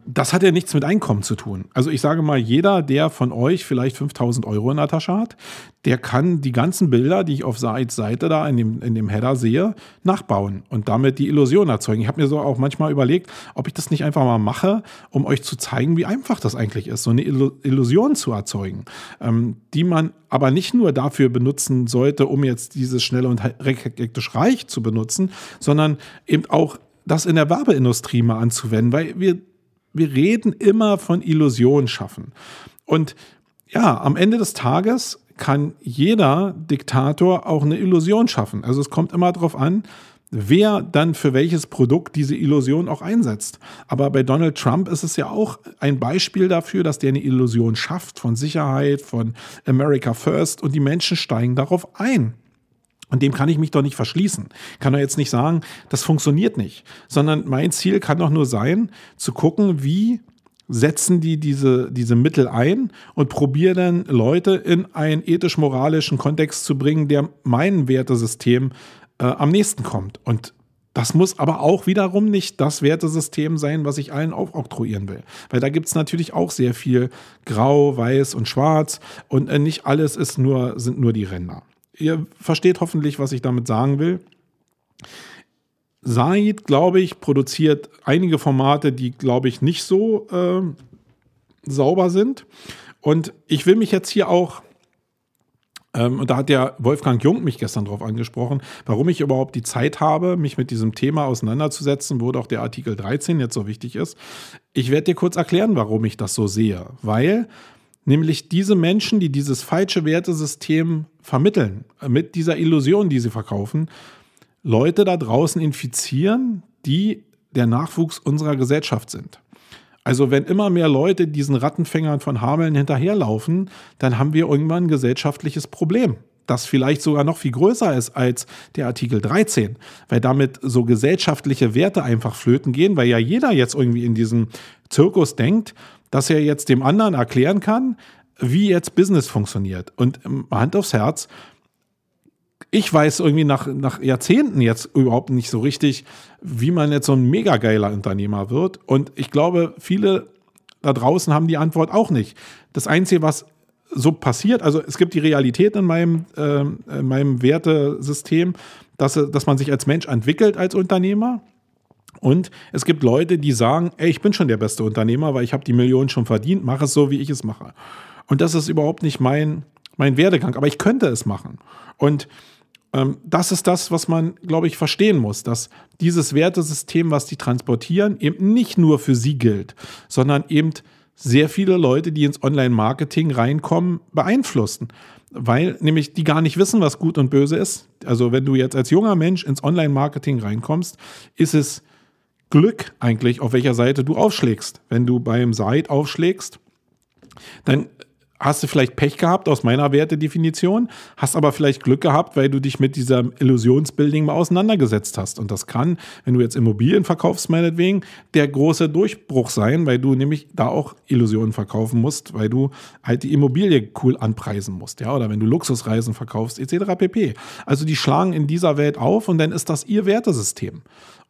das hat ja nichts mit Einkommen zu tun. Also ich sage mal, jeder, der von euch vielleicht 5000 Euro in der Tasche hat, der kann die ganzen Bilder, die ich auf Saids Seite da in dem, in dem Header sehe, nachbauen und damit die Illusion erzeugen. Ich habe mir so auch manchmal überlegt, ob ich das nicht einfach mal mache, um euch zu zeigen, wie einfach das eigentlich ist, so eine Illusion zu erzeugen, ähm, die man aber nicht nur dafür benutzen sollte, um jetzt dieses schnelle und hektisch reich zu benutzen, sondern eben auch das in der Werbeindustrie mal anzuwenden, weil wir wir reden immer von Illusionen schaffen. Und ja, am Ende des Tages kann jeder Diktator auch eine Illusion schaffen. Also es kommt immer darauf an, wer dann für welches Produkt diese Illusion auch einsetzt. Aber bei Donald Trump ist es ja auch ein Beispiel dafür, dass der eine Illusion schafft von Sicherheit, von America First und die Menschen steigen darauf ein. Und dem kann ich mich doch nicht verschließen. Kann doch jetzt nicht sagen, das funktioniert nicht, sondern mein Ziel kann doch nur sein, zu gucken, wie setzen die diese, diese Mittel ein und probieren dann Leute in einen ethisch-moralischen Kontext zu bringen, der meinem Wertesystem äh, am nächsten kommt. Und das muss aber auch wiederum nicht das Wertesystem sein, was ich allen aufoktroyieren will. Weil da gibt es natürlich auch sehr viel Grau, Weiß und Schwarz und äh, nicht alles ist nur, sind nur die Ränder. Ihr versteht hoffentlich, was ich damit sagen will. Said, glaube ich, produziert einige Formate, die, glaube ich, nicht so äh, sauber sind. Und ich will mich jetzt hier auch, ähm, und da hat der Wolfgang Jung mich gestern darauf angesprochen, warum ich überhaupt die Zeit habe, mich mit diesem Thema auseinanderzusetzen, wo doch der Artikel 13 jetzt so wichtig ist. Ich werde dir kurz erklären, warum ich das so sehe. Weil Nämlich diese Menschen, die dieses falsche Wertesystem vermitteln, mit dieser Illusion, die sie verkaufen, Leute da draußen infizieren, die der Nachwuchs unserer Gesellschaft sind. Also wenn immer mehr Leute diesen Rattenfängern von Hameln hinterherlaufen, dann haben wir irgendwann ein gesellschaftliches Problem das vielleicht sogar noch viel größer ist als der Artikel 13, weil damit so gesellschaftliche Werte einfach flöten gehen, weil ja jeder jetzt irgendwie in diesem Zirkus denkt, dass er jetzt dem anderen erklären kann, wie jetzt Business funktioniert. Und ähm, Hand aufs Herz, ich weiß irgendwie nach, nach Jahrzehnten jetzt überhaupt nicht so richtig, wie man jetzt so ein mega geiler Unternehmer wird. Und ich glaube, viele da draußen haben die Antwort auch nicht. Das Einzige, was so passiert, also es gibt die Realität in meinem, äh, in meinem Wertesystem, dass, dass man sich als Mensch entwickelt als Unternehmer. Und es gibt Leute, die sagen, ey, ich bin schon der beste Unternehmer, weil ich habe die Millionen schon verdient, mache es so, wie ich es mache. Und das ist überhaupt nicht mein, mein Werdegang, aber ich könnte es machen. Und ähm, das ist das, was man, glaube ich, verstehen muss, dass dieses Wertesystem, was die transportieren, eben nicht nur für sie gilt, sondern eben sehr viele Leute, die ins Online-Marketing reinkommen, beeinflussen. Weil nämlich die gar nicht wissen, was gut und böse ist. Also wenn du jetzt als junger Mensch ins Online-Marketing reinkommst, ist es Glück eigentlich, auf welcher Seite du aufschlägst. Wenn du beim Site aufschlägst, dann hast du vielleicht Pech gehabt aus meiner Wertedefinition, hast aber vielleicht Glück gehabt, weil du dich mit diesem Illusionsbuilding mal auseinandergesetzt hast. Und das kann, wenn du jetzt Immobilien verkaufst, meinetwegen, der große Durchbruch sein, weil du nämlich da auch Illusionen verkaufen musst, weil du halt die Immobilie cool anpreisen musst, ja, oder wenn du Luxusreisen verkaufst, etc. pp. Also die schlagen in dieser Welt auf und dann ist das ihr Wertesystem.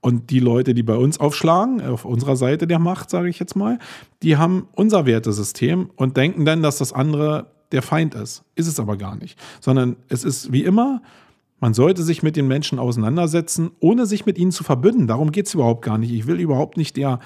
Und die Leute, die bei uns aufschlagen, auf unserer Seite der Macht, sage ich jetzt mal, die haben unser Wertesystem und denken dann, dass das andere der Feind ist. Ist es aber gar nicht. Sondern es ist wie immer, man sollte sich mit den Menschen auseinandersetzen, ohne sich mit ihnen zu verbünden. Darum geht es überhaupt gar nicht. Ich will überhaupt nicht der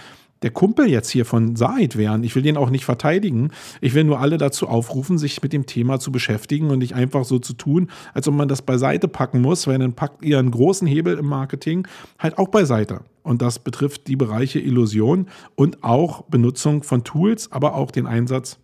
der Kumpel jetzt hier von Said wären. Ich will den auch nicht verteidigen. Ich will nur alle dazu aufrufen, sich mit dem Thema zu beschäftigen und nicht einfach so zu tun, als ob man das beiseite packen muss, weil dann packt ihr einen großen Hebel im Marketing halt auch beiseite. Und das betrifft die Bereiche Illusion und auch Benutzung von Tools, aber auch den Einsatz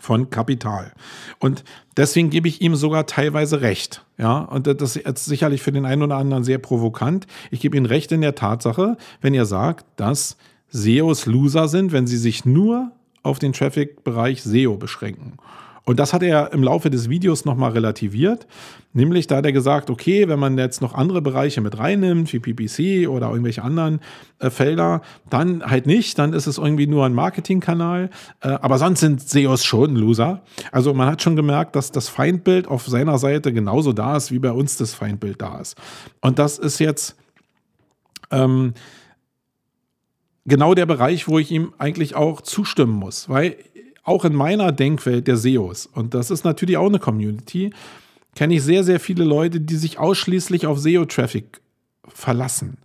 von Kapital. Und deswegen gebe ich ihm sogar teilweise recht. Ja, und das ist sicherlich für den einen oder anderen sehr provokant. Ich gebe ihm recht in der Tatsache, wenn er sagt, dass SEOs Loser sind, wenn sie sich nur auf den Traffic-Bereich SEO beschränken. Und das hat er im Laufe des Videos nochmal relativiert. Nämlich da hat er gesagt, okay, wenn man jetzt noch andere Bereiche mit reinnimmt, wie PPC oder irgendwelche anderen äh, Felder, dann halt nicht, dann ist es irgendwie nur ein Marketingkanal. Äh, aber sonst sind SEOs schon Loser. Also man hat schon gemerkt, dass das Feindbild auf seiner Seite genauso da ist, wie bei uns das Feindbild da ist. Und das ist jetzt ähm, genau der Bereich, wo ich ihm eigentlich auch zustimmen muss, weil auch in meiner Denkwelt der SEOs, und das ist natürlich auch eine Community, kenne ich sehr, sehr viele Leute, die sich ausschließlich auf SEO-Traffic verlassen.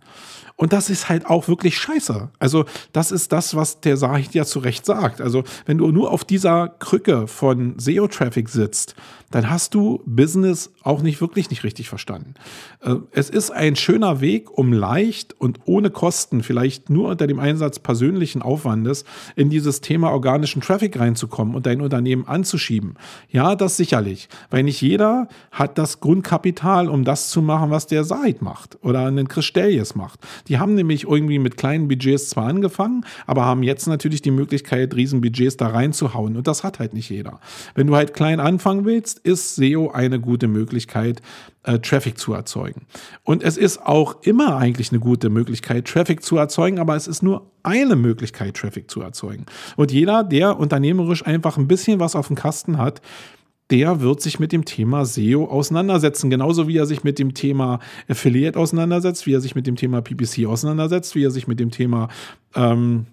Und das ist halt auch wirklich scheiße. Also, das ist das, was der Sahid ja zu Recht sagt. Also, wenn du nur auf dieser Krücke von SEO-Traffic sitzt, dann hast du Business auch nicht wirklich nicht richtig verstanden. Äh, es ist ein schöner Weg, um leicht und ohne Kosten, vielleicht nur unter dem Einsatz persönlichen Aufwandes, in dieses Thema organischen Traffic reinzukommen und dein Unternehmen anzuschieben. Ja, das sicherlich, weil nicht jeder hat das Grundkapital, um das zu machen, was der Said macht oder einen Chris Stellies macht. Die haben nämlich irgendwie mit kleinen Budgets zwar angefangen, aber haben jetzt natürlich die Möglichkeit, Riesenbudgets da reinzuhauen. Und das hat halt nicht jeder. Wenn du halt klein anfangen willst, ist SEO eine gute Möglichkeit, äh, Traffic zu erzeugen. Und es ist auch immer eigentlich eine gute Möglichkeit, Traffic zu erzeugen, aber es ist nur eine Möglichkeit, Traffic zu erzeugen. Und jeder, der unternehmerisch einfach ein bisschen was auf dem Kasten hat, der wird sich mit dem Thema SEO auseinandersetzen. Genauso wie er sich mit dem Thema Affiliate auseinandersetzt, wie er sich mit dem Thema PPC auseinandersetzt, wie er sich mit dem Thema ähm,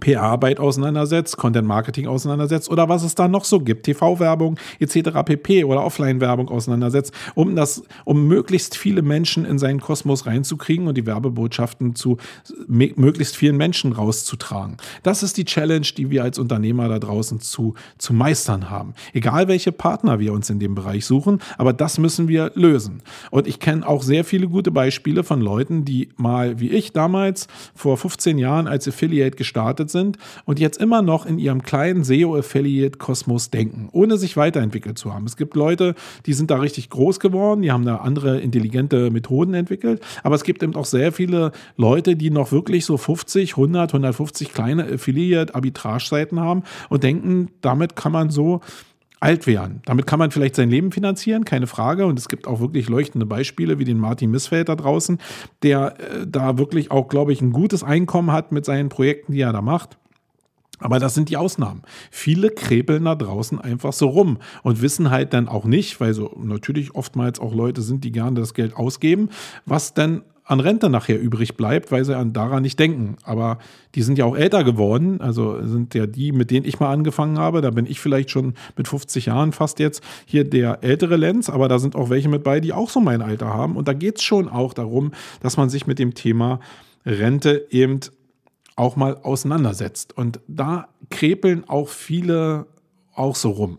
PR-Arbeit auseinandersetzt, Content-Marketing auseinandersetzt oder was es da noch so gibt, TV-Werbung etc. pp. oder Offline-Werbung auseinandersetzt, um das, um möglichst viele Menschen in seinen Kosmos reinzukriegen und die Werbebotschaften zu möglichst vielen Menschen rauszutragen. Das ist die Challenge, die wir als Unternehmer da draußen zu, zu meistern haben. Egal welche Partner wir uns in dem Bereich suchen, aber das müssen wir lösen. Und ich kenne auch sehr viele gute Beispiele von Leuten, die mal wie ich damals vor 15 Jahren als Affiliate gestartet gestartet sind und jetzt immer noch in ihrem kleinen SEO-Affiliate-Kosmos denken, ohne sich weiterentwickelt zu haben. Es gibt Leute, die sind da richtig groß geworden, die haben da andere intelligente Methoden entwickelt, aber es gibt eben auch sehr viele Leute, die noch wirklich so 50, 100, 150 kleine Affiliate-Arbitrage-Seiten haben und denken, damit kann man so alt werden. Damit kann man vielleicht sein Leben finanzieren, keine Frage. Und es gibt auch wirklich leuchtende Beispiele wie den Martin Missfeld da draußen, der äh, da wirklich auch, glaube ich, ein gutes Einkommen hat mit seinen Projekten, die er da macht. Aber das sind die Ausnahmen. Viele krebeln da draußen einfach so rum und wissen halt dann auch nicht, weil so natürlich oftmals auch Leute sind, die gerne das Geld ausgeben, was denn an Rente nachher übrig bleibt, weil sie an daran nicht denken. Aber die sind ja auch älter geworden, also sind ja die, mit denen ich mal angefangen habe. Da bin ich vielleicht schon mit 50 Jahren fast jetzt hier der ältere Lenz, aber da sind auch welche mit bei, die auch so mein Alter haben. Und da geht es schon auch darum, dass man sich mit dem Thema Rente eben auch mal auseinandersetzt. Und da krepeln auch viele auch so rum.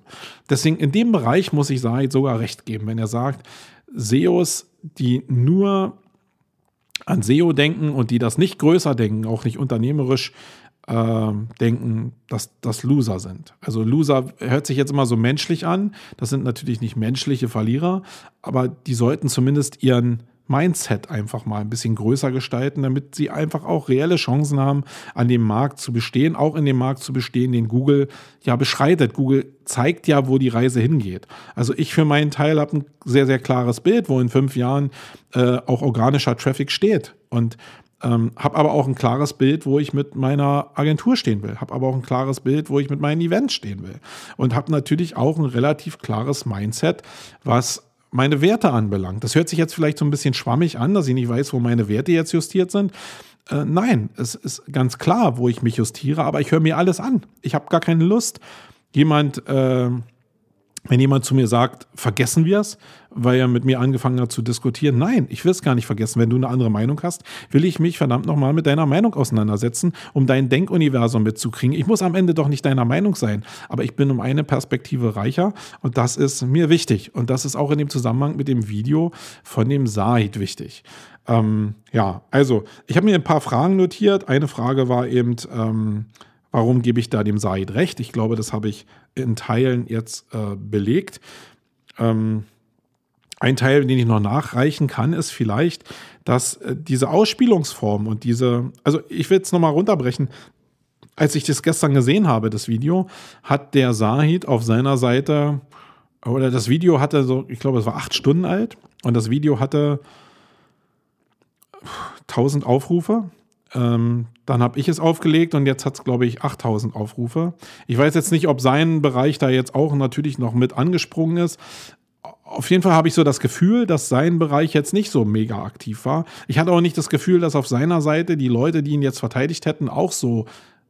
Deswegen in dem Bereich muss ich Said sogar recht geben, wenn er sagt, SEOs, die nur an SEO denken und die das nicht größer denken, auch nicht unternehmerisch äh, denken, dass das Loser sind. Also Loser hört sich jetzt immer so menschlich an. Das sind natürlich nicht menschliche Verlierer, aber die sollten zumindest ihren Mindset einfach mal ein bisschen größer gestalten, damit sie einfach auch reelle Chancen haben, an dem Markt zu bestehen, auch in dem Markt zu bestehen, den Google ja beschreitet. Google zeigt ja, wo die Reise hingeht. Also ich für meinen Teil habe ein sehr, sehr klares Bild, wo in fünf Jahren äh, auch organischer Traffic steht. Und ähm, habe aber auch ein klares Bild, wo ich mit meiner Agentur stehen will. Habe aber auch ein klares Bild, wo ich mit meinen Events stehen will. Und habe natürlich auch ein relativ klares Mindset, was meine Werte anbelangt. Das hört sich jetzt vielleicht so ein bisschen schwammig an, dass ich nicht weiß, wo meine Werte jetzt justiert sind. Äh, nein, es ist ganz klar, wo ich mich justiere, aber ich höre mir alles an. Ich habe gar keine Lust, jemand, äh, wenn jemand zu mir sagt, vergessen wir es, weil er mit mir angefangen hat zu diskutieren. Nein, ich will es gar nicht vergessen. Wenn du eine andere Meinung hast, will ich mich verdammt nochmal mit deiner Meinung auseinandersetzen, um dein Denkuniversum mitzukriegen. Ich muss am Ende doch nicht deiner Meinung sein, aber ich bin um eine Perspektive reicher und das ist mir wichtig. Und das ist auch in dem Zusammenhang mit dem Video von dem Said wichtig. Ähm, ja, also ich habe mir ein paar Fragen notiert. Eine Frage war eben, ähm, warum gebe ich da dem Said recht? Ich glaube, das habe ich in Teilen jetzt äh, belegt. Ähm, ein Teil, den ich noch nachreichen kann, ist vielleicht, dass äh, diese Ausspielungsform und diese, also ich will es nochmal runterbrechen. Als ich das gestern gesehen habe, das Video, hat der Sahid auf seiner Seite, oder das Video hatte so, ich glaube, es war acht Stunden alt und das Video hatte 1000 Aufrufe. Ähm, dann habe ich es aufgelegt und jetzt hat es, glaube ich, 8000 Aufrufe. Ich weiß jetzt nicht, ob sein Bereich da jetzt auch natürlich noch mit angesprungen ist. Auf jeden Fall habe ich so das Gefühl, dass sein Bereich jetzt nicht so mega aktiv war. Ich hatte auch nicht das Gefühl, dass auf seiner Seite die Leute, die ihn jetzt verteidigt hätten, auch so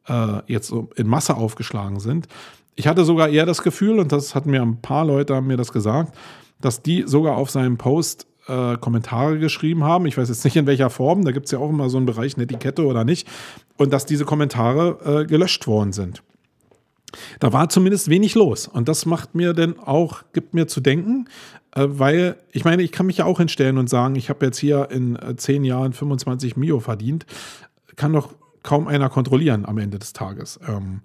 äh, jetzt so in Masse aufgeschlagen sind. Ich hatte sogar eher das Gefühl, und das hat mir ein paar Leute haben mir das gesagt, dass die sogar auf seinem Post äh, Kommentare geschrieben haben. Ich weiß jetzt nicht in welcher Form, da gibt es ja auch immer so einen Bereich, eine Etikette oder nicht. Und dass diese Kommentare äh, gelöscht worden sind. Da war zumindest wenig los. Und das macht mir denn auch, gibt mir zu denken, äh, weil ich meine, ich kann mich ja auch hinstellen und sagen, ich habe jetzt hier in äh, zehn Jahren 25 Mio verdient. Kann doch kaum einer kontrollieren am Ende des Tages. Ähm,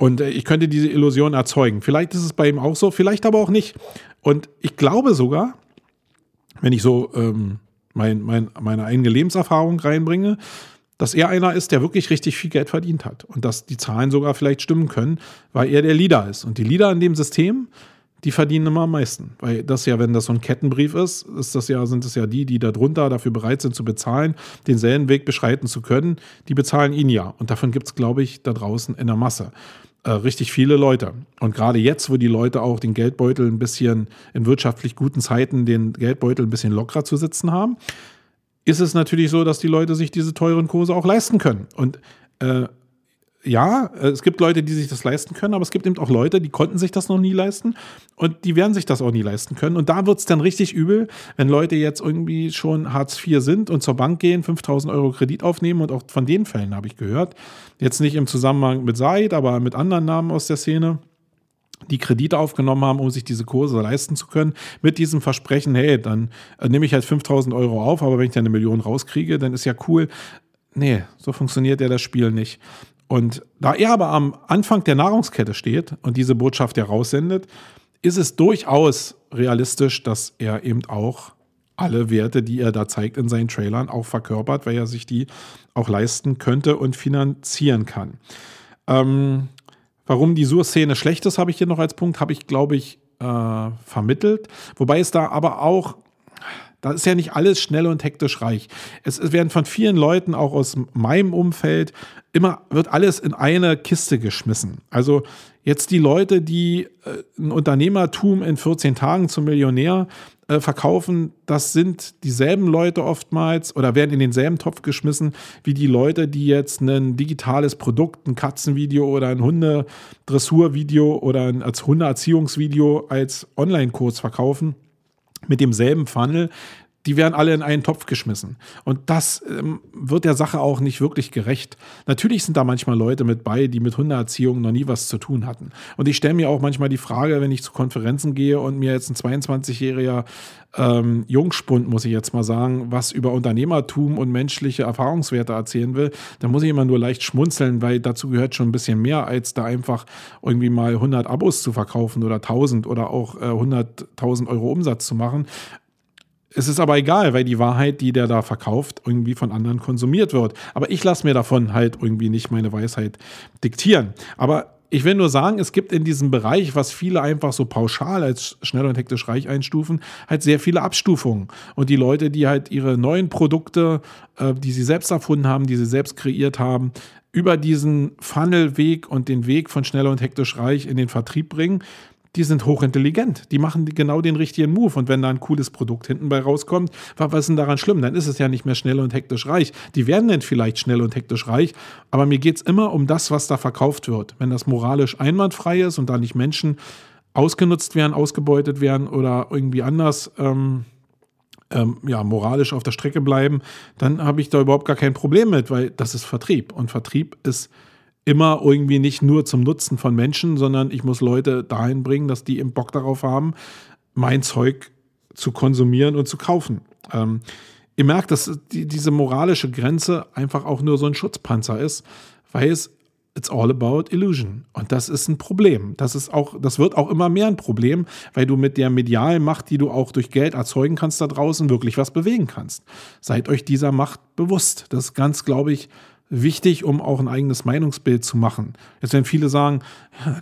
und äh, ich könnte diese Illusion erzeugen. Vielleicht ist es bei ihm auch so, vielleicht aber auch nicht. Und ich glaube sogar, wenn ich so ähm, mein, mein, meine eigene Lebenserfahrung reinbringe, dass er einer ist, der wirklich richtig viel Geld verdient hat. Und dass die Zahlen sogar vielleicht stimmen können, weil er der Leader ist. Und die Leader in dem System, die verdienen immer am meisten. Weil das ja, wenn das so ein Kettenbrief ist, ist das ja, sind es ja die, die darunter dafür bereit sind zu bezahlen, denselben Weg beschreiten zu können, die bezahlen ihn ja. Und davon gibt es, glaube ich, da draußen in der Masse äh, richtig viele Leute. Und gerade jetzt, wo die Leute auch den Geldbeutel ein bisschen in wirtschaftlich guten Zeiten den Geldbeutel ein bisschen lockerer zu sitzen haben, ist es natürlich so, dass die Leute sich diese teuren Kurse auch leisten können. Und äh, ja, es gibt Leute, die sich das leisten können, aber es gibt eben auch Leute, die konnten sich das noch nie leisten und die werden sich das auch nie leisten können. Und da wird es dann richtig übel, wenn Leute jetzt irgendwie schon Hartz IV sind und zur Bank gehen, 5000 Euro Kredit aufnehmen und auch von den Fällen habe ich gehört. Jetzt nicht im Zusammenhang mit Said, aber mit anderen Namen aus der Szene die Kredite aufgenommen haben, um sich diese Kurse leisten zu können, mit diesem Versprechen, hey, dann äh, nehme ich halt 5000 Euro auf, aber wenn ich dann eine Million rauskriege, dann ist ja cool nee, so funktioniert ja das Spiel nicht. Und da er aber am Anfang der Nahrungskette steht und diese Botschaft heraussendet, ist es durchaus realistisch, dass er eben auch alle Werte, die er da zeigt in seinen Trailern, auch verkörpert, weil er sich die auch leisten könnte und finanzieren kann. Ähm, warum die Sur-Szene schlecht ist, habe ich hier noch als Punkt, habe ich, glaube ich, äh, vermittelt. Wobei es da aber auch da ist ja nicht alles schnell und hektisch reich. Es, werden von vielen Leuten, auch aus meinem Umfeld, immer wird alles in eine Kiste geschmissen. Also jetzt die Leute, die äh, ein Unternehmertum in 14 Tagen zum Millionär äh, verkaufen, das sind dieselben Leute oftmals oder werden in denselben Topf geschmissen wie die Leute, die jetzt ein digitales Produkt, ein Katzenvideo oder ein Hundedressurvideo oder ein als Hundeerziehungsvideo als Online-Kurs verkaufen mit demselben Funnel, die werden alle in einen Topf geschmissen. Und das ähm, wird der Sache auch nicht wirklich gerecht. Natürlich sind da manchmal Leute mit bei, die mit Hundeerziehung noch nie was zu tun hatten. Und ich stelle mir auch manchmal die Frage, wenn ich zu Konferenzen gehe und mir jetzt ein 22-jähriger ähm, Jungspund, muss ich jetzt mal sagen, was über Unternehmertum und menschliche Erfahrungswerte erzählen will, dann muss ich immer nur leicht schmunzeln, weil dazu gehört schon ein bisschen mehr, als da einfach irgendwie mal 100 Abos zu verkaufen oder 1000 oder auch äh, 100.000 Euro Umsatz zu machen. Es ist aber egal, weil die Wahrheit, die der da verkauft, irgendwie von anderen konsumiert wird. Aber ich lasse mir davon halt irgendwie nicht meine Weisheit diktieren. Aber ich will nur sagen, es gibt in diesem Bereich, was viele einfach so pauschal als schnell und hektisch reich einstufen, halt sehr viele Abstufungen. Und die Leute, die halt ihre neuen Produkte, äh, die sie selbst erfunden haben, die sie selbst kreiert haben, über diesen Funnelweg und den Weg von schnell und hektisch reich in den Vertrieb bringen, die sind hochintelligent. Die machen genau den richtigen Move. Und wenn da ein cooles Produkt hinten bei rauskommt, was ist denn daran schlimm? Dann ist es ja nicht mehr schnell und hektisch reich. Die werden dann vielleicht schnell und hektisch reich, aber mir geht es immer um das, was da verkauft wird. Wenn das moralisch einwandfrei ist und da nicht Menschen ausgenutzt werden, ausgebeutet werden oder irgendwie anders ähm, ähm, ja, moralisch auf der Strecke bleiben, dann habe ich da überhaupt gar kein Problem mit, weil das ist Vertrieb. Und Vertrieb ist immer irgendwie nicht nur zum Nutzen von Menschen, sondern ich muss Leute dahin bringen, dass die im Bock darauf haben, mein Zeug zu konsumieren und zu kaufen. Ähm, ihr merkt, dass die, diese moralische Grenze einfach auch nur so ein Schutzpanzer ist, weil es It's all about illusion. Und das ist ein Problem. Das ist auch, das wird auch immer mehr ein Problem, weil du mit der medialen Macht, die du auch durch Geld erzeugen kannst da draußen, wirklich was bewegen kannst. Seid euch dieser Macht bewusst. Das ist ganz, glaube ich, wichtig, um auch ein eigenes Meinungsbild zu machen. Jetzt werden viele sagen,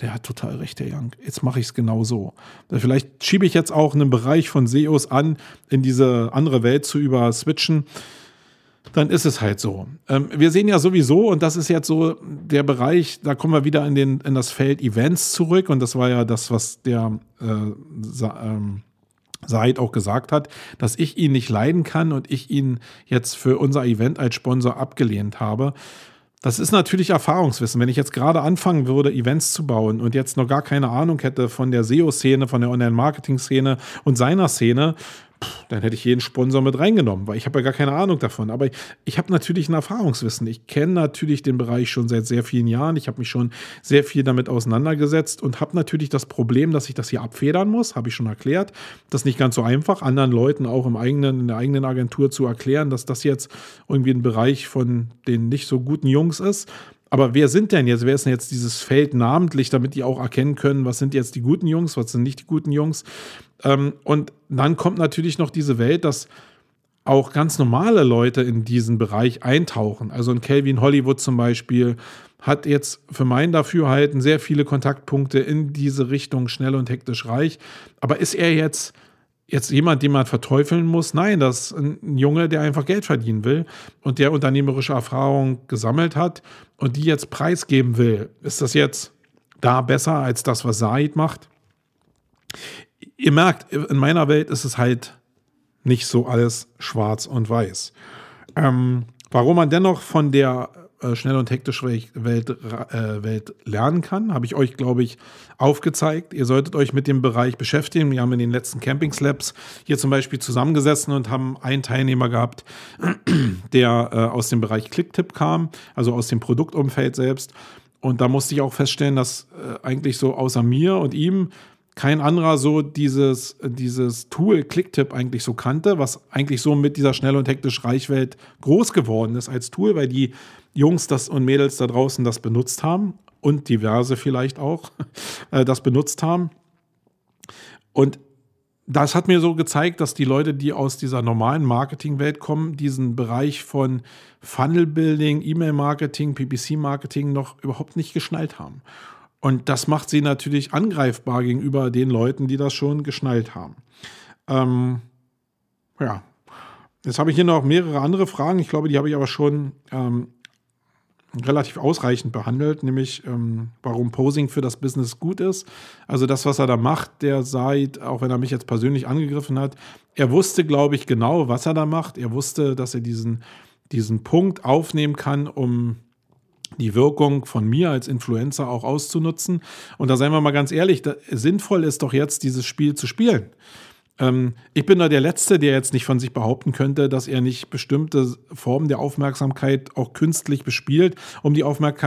der hat total recht, der Young. Jetzt mache ich es genau so. Vielleicht schiebe ich jetzt auch einen Bereich von SEOs an, in diese andere Welt zu überswitchen. Dann ist es halt so. Ähm, wir sehen ja sowieso, und das ist jetzt so der Bereich, da kommen wir wieder in, den, in das Feld Events zurück. Und das war ja das, was der äh, ähm, Said auch gesagt hat, dass ich ihn nicht leiden kann und ich ihn jetzt für unser Event als Sponsor abgelehnt habe. Das ist natürlich Erfahrungswissen. Wenn ich jetzt gerade anfangen würde, Events zu bauen und jetzt noch gar keine Ahnung hätte von der SEO-Szene, von der Online-Marketing-Szene und seiner Szene, dann hätte ich jeden Sponsor mit reingenommen, weil ich habe ja gar keine Ahnung davon. Aber ich, ich habe natürlich ein Erfahrungswissen. Ich kenne natürlich den Bereich schon seit sehr vielen Jahren. Ich habe mich schon sehr viel damit auseinandergesetzt und habe natürlich das Problem, dass ich das hier abfedern muss, habe ich schon erklärt. Das ist nicht ganz so einfach, anderen Leuten auch im eigenen, in der eigenen Agentur zu erklären, dass das jetzt irgendwie ein Bereich von den nicht so guten Jungs ist. Aber wer sind denn jetzt, wer ist denn jetzt dieses Feld namentlich, damit die auch erkennen können, was sind jetzt die guten Jungs, was sind nicht die guten Jungs? Ähm, und dann kommt natürlich noch diese Welt, dass auch ganz normale Leute in diesen Bereich eintauchen. Also ein Calvin Hollywood zum Beispiel hat jetzt für mein Dafürhalten sehr viele Kontaktpunkte in diese Richtung schnell und hektisch reich. Aber ist er jetzt jetzt jemand, den man verteufeln muss. Nein, das ist ein Junge, der einfach Geld verdienen will und der unternehmerische Erfahrung gesammelt hat und die jetzt preisgeben will. Ist das jetzt da besser als das, was Said macht? Ihr merkt, in meiner Welt ist es halt nicht so alles schwarz und weiß. Ähm, warum man dennoch von der äh, schnell und hektisch Welt, äh, Welt lernen kann. Habe ich euch, glaube ich, aufgezeigt. Ihr solltet euch mit dem Bereich beschäftigen. Wir haben in den letzten Camping Slabs hier zum Beispiel zusammengesessen und haben einen Teilnehmer gehabt, der äh, aus dem Bereich Clicktip kam, also aus dem Produktumfeld selbst. Und da musste ich auch feststellen, dass äh, eigentlich so außer mir und ihm kein anderer so dieses, dieses Tool Clicktip eigentlich so kannte, was eigentlich so mit dieser schnell und hektisch Reichwelt groß geworden ist als Tool, weil die Jungs das und Mädels da draußen das benutzt haben und diverse vielleicht auch äh, das benutzt haben. Und das hat mir so gezeigt, dass die Leute, die aus dieser normalen Marketingwelt kommen, diesen Bereich von Funnel Building, E-Mail-Marketing, PPC-Marketing noch überhaupt nicht geschnallt haben. Und das macht sie natürlich angreifbar gegenüber den Leuten, die das schon geschnallt haben. Ähm, ja, jetzt habe ich hier noch mehrere andere Fragen. Ich glaube, die habe ich aber schon ähm, relativ ausreichend behandelt, nämlich ähm, warum Posing für das Business gut ist. Also das, was er da macht, der seit, auch wenn er mich jetzt persönlich angegriffen hat, er wusste, glaube ich, genau, was er da macht. Er wusste, dass er diesen, diesen Punkt aufnehmen kann, um die Wirkung von mir als Influencer auch auszunutzen. Und da seien wir mal ganz ehrlich, da, sinnvoll ist doch jetzt, dieses Spiel zu spielen. Ähm, ich bin da der Letzte, der jetzt nicht von sich behaupten könnte, dass er nicht bestimmte Formen der Aufmerksamkeit auch künstlich bespielt, um die Aufmerk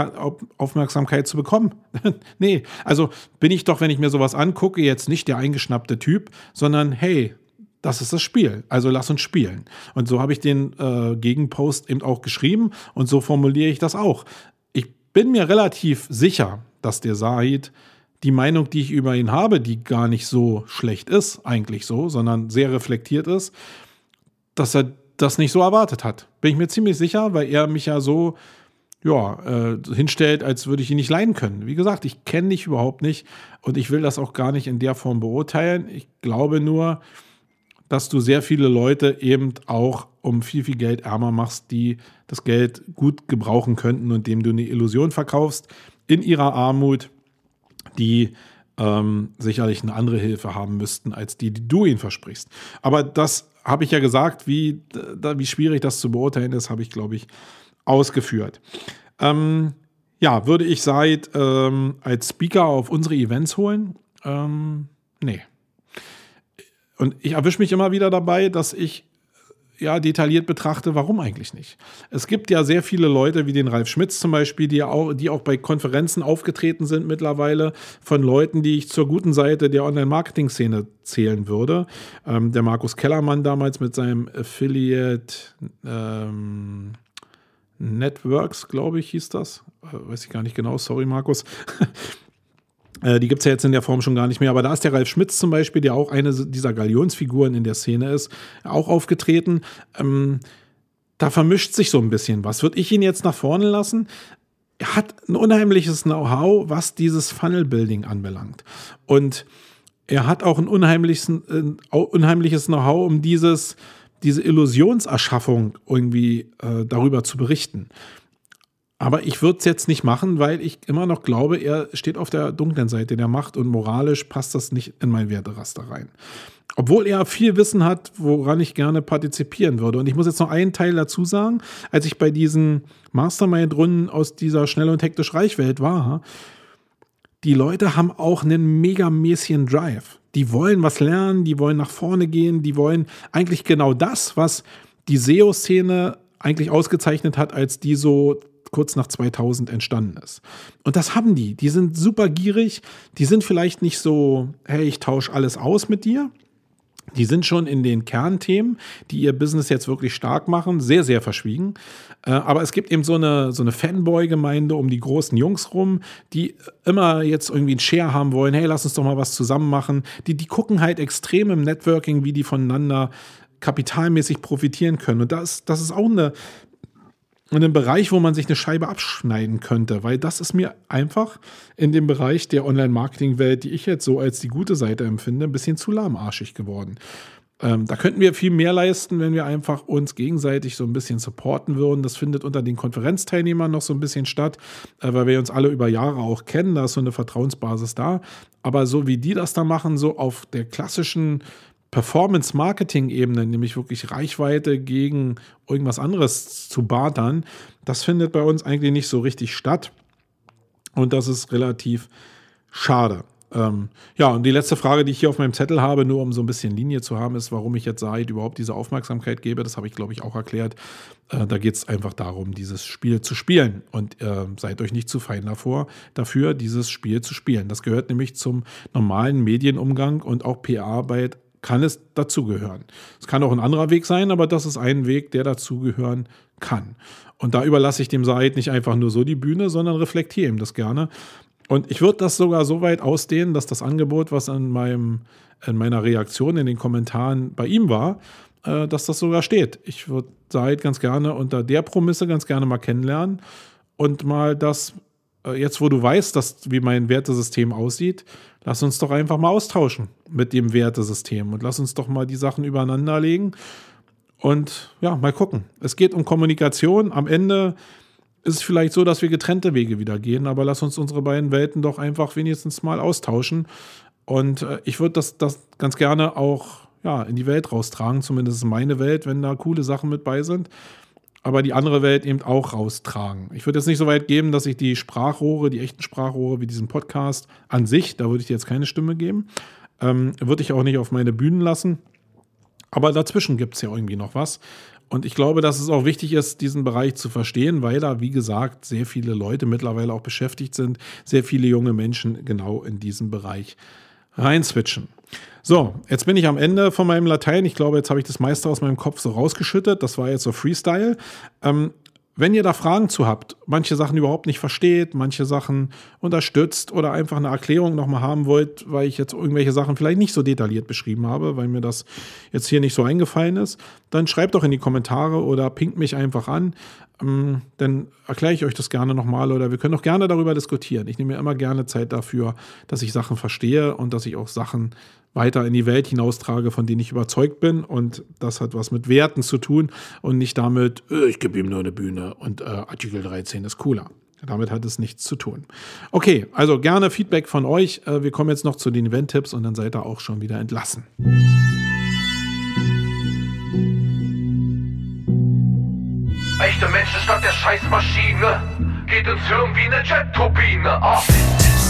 Aufmerksamkeit zu bekommen. nee, also bin ich doch, wenn ich mir sowas angucke, jetzt nicht der eingeschnappte Typ, sondern hey, das ist das Spiel. Also lass uns spielen. Und so habe ich den äh, Gegenpost eben auch geschrieben und so formuliere ich das auch. Ich bin mir relativ sicher, dass der Said die Meinung, die ich über ihn habe, die gar nicht so schlecht ist, eigentlich so, sondern sehr reflektiert ist, dass er das nicht so erwartet hat. Bin ich mir ziemlich sicher, weil er mich ja so ja, äh, hinstellt, als würde ich ihn nicht leiden können. Wie gesagt, ich kenne dich überhaupt nicht und ich will das auch gar nicht in der Form beurteilen. Ich glaube nur, dass du sehr viele Leute eben auch um viel, viel Geld ärmer machst, die das Geld gut gebrauchen könnten und dem du eine Illusion verkaufst in ihrer Armut die ähm, sicherlich eine andere Hilfe haben müssten, als die, die du ihnen versprichst. Aber das habe ich ja gesagt, wie, da, wie schwierig das zu beurteilen ist, habe ich, glaube ich, ausgeführt. Ähm, ja, würde ich Said ähm, als Speaker auf unsere Events holen? Ähm, nee. Und ich erwische mich immer wieder dabei, dass ich ja, detailliert betrachte, warum eigentlich nicht? Es gibt ja sehr viele Leute, wie den Ralf Schmitz zum Beispiel, die, auch, die auch bei Konferenzen aufgetreten sind mittlerweile, von Leuten, die ich zur guten Seite der Online-Marketing-Szene zählen würde. Ähm, der Markus Kellermann damals mit seinem Affiliate ähm, Networks, glaube ich, hieß das. Äh, weiß ich gar nicht genau, sorry, Markus. Äh, die gibt es ja jetzt in der Form schon gar nicht mehr. Aber da ist der Ralf Schmitz zum Beispiel, der auch eine dieser Galionsfiguren in der Szene ist, auch aufgetreten. Ähm, da vermischt sich so ein bisschen was. Würde ich ihn jetzt nach vorne lassen? Er hat ein unheimliches Know-how, was dieses Funnel-Building anbelangt. Und er hat auch ein unheimliches, äh, unheimliches Know-how, um dieses, diese Illusionserschaffung irgendwie äh, darüber zu berichten. Aber ich würde es jetzt nicht machen, weil ich immer noch glaube, er steht auf der dunklen Seite der Macht und moralisch passt das nicht in mein Werteraster rein. Obwohl er viel Wissen hat, woran ich gerne partizipieren würde. Und ich muss jetzt noch einen Teil dazu sagen. Als ich bei diesen Mastermind-Runden aus dieser schnell und hektisch Reichwelt war, die Leute haben auch einen megamäßigen Drive. Die wollen was lernen, die wollen nach vorne gehen, die wollen eigentlich genau das, was die SEO-Szene eigentlich ausgezeichnet hat, als die so kurz nach 2000 entstanden ist. Und das haben die. Die sind super gierig. Die sind vielleicht nicht so, hey, ich tausche alles aus mit dir. Die sind schon in den Kernthemen, die ihr Business jetzt wirklich stark machen, sehr, sehr verschwiegen. Äh, aber es gibt eben so eine, so eine Fanboy-Gemeinde um die großen Jungs rum, die immer jetzt irgendwie einen Share haben wollen. Hey, lass uns doch mal was zusammen machen. Die, die gucken halt extrem im Networking, wie die voneinander kapitalmäßig profitieren können. Und das, das ist auch eine in einem Bereich, wo man sich eine Scheibe abschneiden könnte, weil das ist mir einfach in dem Bereich der Online-Marketing-Welt, die ich jetzt so als die gute Seite empfinde, ein bisschen zu lahmarschig geworden. Ähm, da könnten wir viel mehr leisten, wenn wir einfach uns gegenseitig so ein bisschen supporten würden. Das findet unter den Konferenzteilnehmern noch so ein bisschen statt, äh, weil wir uns alle über Jahre auch kennen. Da ist so eine Vertrauensbasis da. Aber so wie die das da machen, so auf der klassischen Performance-Marketing-Ebene, nämlich wirklich Reichweite gegen irgendwas anderes zu bartern, das findet bei uns eigentlich nicht so richtig statt. Und das ist relativ schade. ähm, ja, und die letzte Frage, die ich hier auf meinem Zettel habe, nur um so ein bisschen Linie zu haben, ist, warum ich jetzt Said überhaupt diese Aufmerksamkeit gebe. Das habe ich, glaube ich, auch erklärt. Äh, da geht es einfach darum, dieses Spiel zu spielen. Und äh, seid euch nicht zu fein davor, dafür, dieses Spiel zu spielen. Das gehört nämlich zum normalen Medienumgang und auch PR-Arbeit kann es dazugehören. Es kann auch ein anderer Weg sein, aber das ist ein Weg, der dazugehören kann. Und da überlasse ich dem Said nicht einfach nur so die Bühne, sondern reflektiere ihm das gerne. Und ich würde das sogar so weit ausdehnen, dass das Angebot, was an meinem, in meiner Reaktion in den Kommentaren bei ihm war, äh, dass das sogar steht. Ich würde Said ganz gerne unter der Promisse ganz gerne mal kennenlernen und mal das, äh, jetzt wo du weißt, dass, wie mein Wertesystem aussieht, lass uns doch einfach mal austauschen mit dem Wertesystem und lass uns doch mal die Sachen übereinander legen und ja, mal gucken. Es geht um Kommunikation. Am Ende ist es vielleicht so, dass wir getrennte Wege wieder gehen, aber lass uns unsere beiden Welten doch einfach wenigstens mal austauschen. Und äh, ich würde das, das ganz gerne auch ja, in die Welt raustragen, zumindest in meine Welt, wenn da coole Sachen mit bei sind. Aber die andere Welt eben auch raustragen. Ich würde jetzt nicht so weit geben, dass ich die Sprachrohre, die echten Sprachrohre wie diesen Podcast an sich, da würde ich dir jetzt keine Stimme geben, ähm, würde ich auch nicht auf meine Bühnen lassen. Aber dazwischen gibt es ja irgendwie noch was. Und ich glaube, dass es auch wichtig ist, diesen Bereich zu verstehen, weil da, wie gesagt, sehr viele Leute mittlerweile auch beschäftigt sind, sehr viele junge Menschen genau in diesen Bereich reinswitchen. So, jetzt bin ich am Ende von meinem Latein. Ich glaube, jetzt habe ich das meiste aus meinem Kopf so rausgeschüttet. Das war jetzt so Freestyle. Ähm, wenn ihr da Fragen zu habt, manche Sachen überhaupt nicht versteht, manche Sachen unterstützt oder einfach eine Erklärung nochmal haben wollt, weil ich jetzt irgendwelche Sachen vielleicht nicht so detailliert beschrieben habe, weil mir das jetzt hier nicht so eingefallen ist, dann schreibt doch in die Kommentare oder pinkt mich einfach an. Ähm, dann erkläre ich euch das gerne nochmal oder wir können auch gerne darüber diskutieren. Ich nehme mir immer gerne Zeit dafür, dass ich Sachen verstehe und dass ich auch Sachen weiter in die Welt hinaustrage, von denen ich überzeugt bin. Und das hat was mit Werten zu tun und nicht damit, äh, ich gebe ihm nur eine Bühne und äh, Artikel 13 ist cooler. Damit hat es nichts zu tun. Okay, also gerne Feedback von euch. Äh, wir kommen jetzt noch zu den Event-Tipps und dann seid ihr auch schon wieder entlassen. Echte Menschen statt der Scheißmaschine geht ins Hirn wie eine Jet-Turbine. Oh.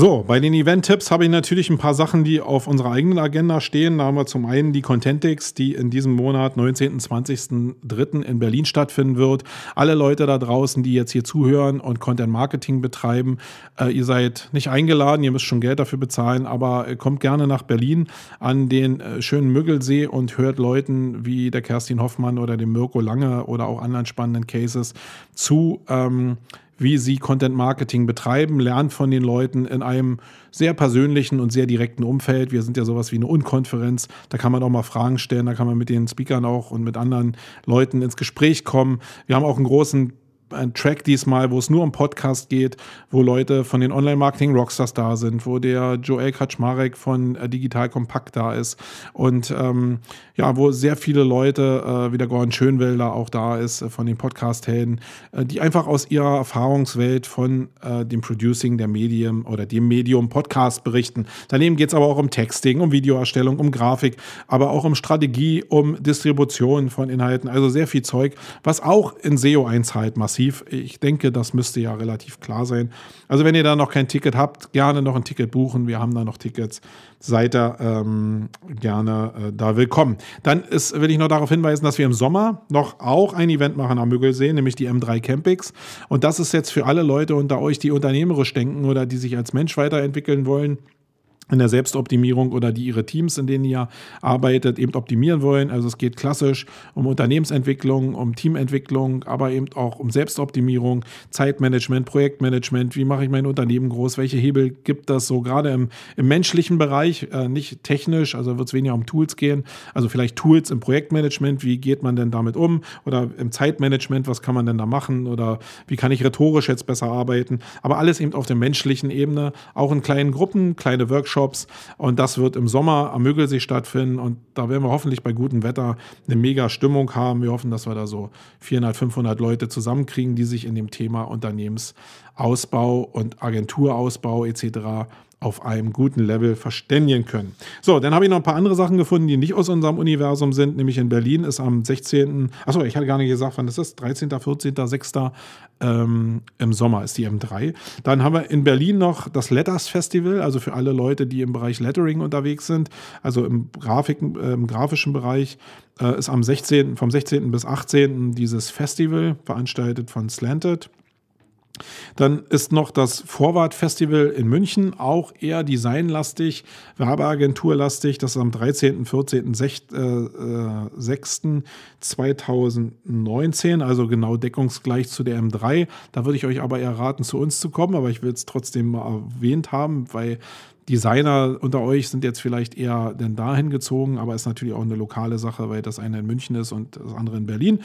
So, bei den Event-Tipps habe ich natürlich ein paar Sachen, die auf unserer eigenen Agenda stehen. Da haben wir zum einen die Contentix, die in diesem Monat, 19. und 20.03. in Berlin stattfinden wird. Alle Leute da draußen, die jetzt hier zuhören und Content Marketing betreiben, äh, ihr seid nicht eingeladen, ihr müsst schon Geld dafür bezahlen, aber äh, kommt gerne nach Berlin an den äh, schönen Müggelsee und hört Leuten wie der Kerstin Hoffmann oder dem Mirko Lange oder auch anderen spannenden Cases zu. Ähm, wie sie Content Marketing betreiben, lernt von den Leuten in einem sehr persönlichen und sehr direkten Umfeld. Wir sind ja sowas wie eine Unkonferenz. Da kann man auch mal Fragen stellen, da kann man mit den Speakern auch und mit anderen Leuten ins Gespräch kommen. Wir haben auch einen großen ein Track diesmal, wo es nur um Podcast geht, wo Leute von den Online-Marketing-Rockstars da sind, wo der Joel Kaczmarek von äh, Digital Compact da ist und ähm, ja, wo sehr viele Leute, äh, wie der Gordon Schönwelder auch da ist, äh, von den Podcast-Helden, äh, die einfach aus ihrer Erfahrungswelt von äh, dem Producing der Medium oder dem Medium Podcast berichten. Daneben geht es aber auch um Texting, um Videoerstellung, um Grafik, aber auch um Strategie, um Distribution von Inhalten, also sehr viel Zeug, was auch in SEO einzahlt massiv massiv. Ich denke, das müsste ja relativ klar sein. Also wenn ihr da noch kein Ticket habt, gerne noch ein Ticket buchen. Wir haben da noch Tickets. Seid ihr ähm, gerne äh, da willkommen. Dann ist, will ich noch darauf hinweisen, dass wir im Sommer noch auch ein Event machen am Müggelsee, nämlich die M3 Campings. Und das ist jetzt für alle Leute unter euch, die unternehmerisch denken oder die sich als Mensch weiterentwickeln wollen in der Selbstoptimierung oder die ihre Teams, in denen ihr arbeitet, eben optimieren wollen. Also es geht klassisch um Unternehmensentwicklung, um Teamentwicklung, aber eben auch um Selbstoptimierung, Zeitmanagement, Projektmanagement. Wie mache ich mein Unternehmen groß? Welche Hebel gibt das so gerade im, im menschlichen Bereich, äh, nicht technisch, also wird es weniger um Tools gehen. Also vielleicht Tools im Projektmanagement, wie geht man denn damit um? Oder im Zeitmanagement, was kann man denn da machen? Oder wie kann ich rhetorisch jetzt besser arbeiten? Aber alles eben auf der menschlichen Ebene, auch in kleinen Gruppen, kleine Workshops Workshops. Und das wird im Sommer am Mögelsee stattfinden. Und da werden wir hoffentlich bei gutem Wetter eine mega Stimmung haben. Wir hoffen, dass wir da so 400, 500 Leute zusammenkriegen, die sich in dem Thema Unternehmensausbau und Agenturausbau etc auf einem guten Level verständigen können. So, dann habe ich noch ein paar andere Sachen gefunden, die nicht aus unserem Universum sind. Nämlich in Berlin ist am 16. Achso, ich hatte gar nicht gesagt, wann ist das? 13., 14., 6. Ähm, im Sommer ist die M3. Dann haben wir in Berlin noch das Letters Festival, also für alle Leute, die im Bereich Lettering unterwegs sind, also im, Grafiken, äh, im grafischen Bereich, äh, ist am 16., vom 16. bis 18. dieses Festival, veranstaltet von Slanted. Dann ist noch das Vorwart Festival in München, auch eher designlastig, Werbeagenturlastig. Das ist am 13., 14., 6. 2019, also genau deckungsgleich zu der M3. Da würde ich euch aber eher raten, zu uns zu kommen, aber ich will es trotzdem mal erwähnt haben, weil Designer unter euch sind jetzt vielleicht eher denn dahin gezogen, aber ist natürlich auch eine lokale Sache, weil das eine in München ist und das andere in Berlin.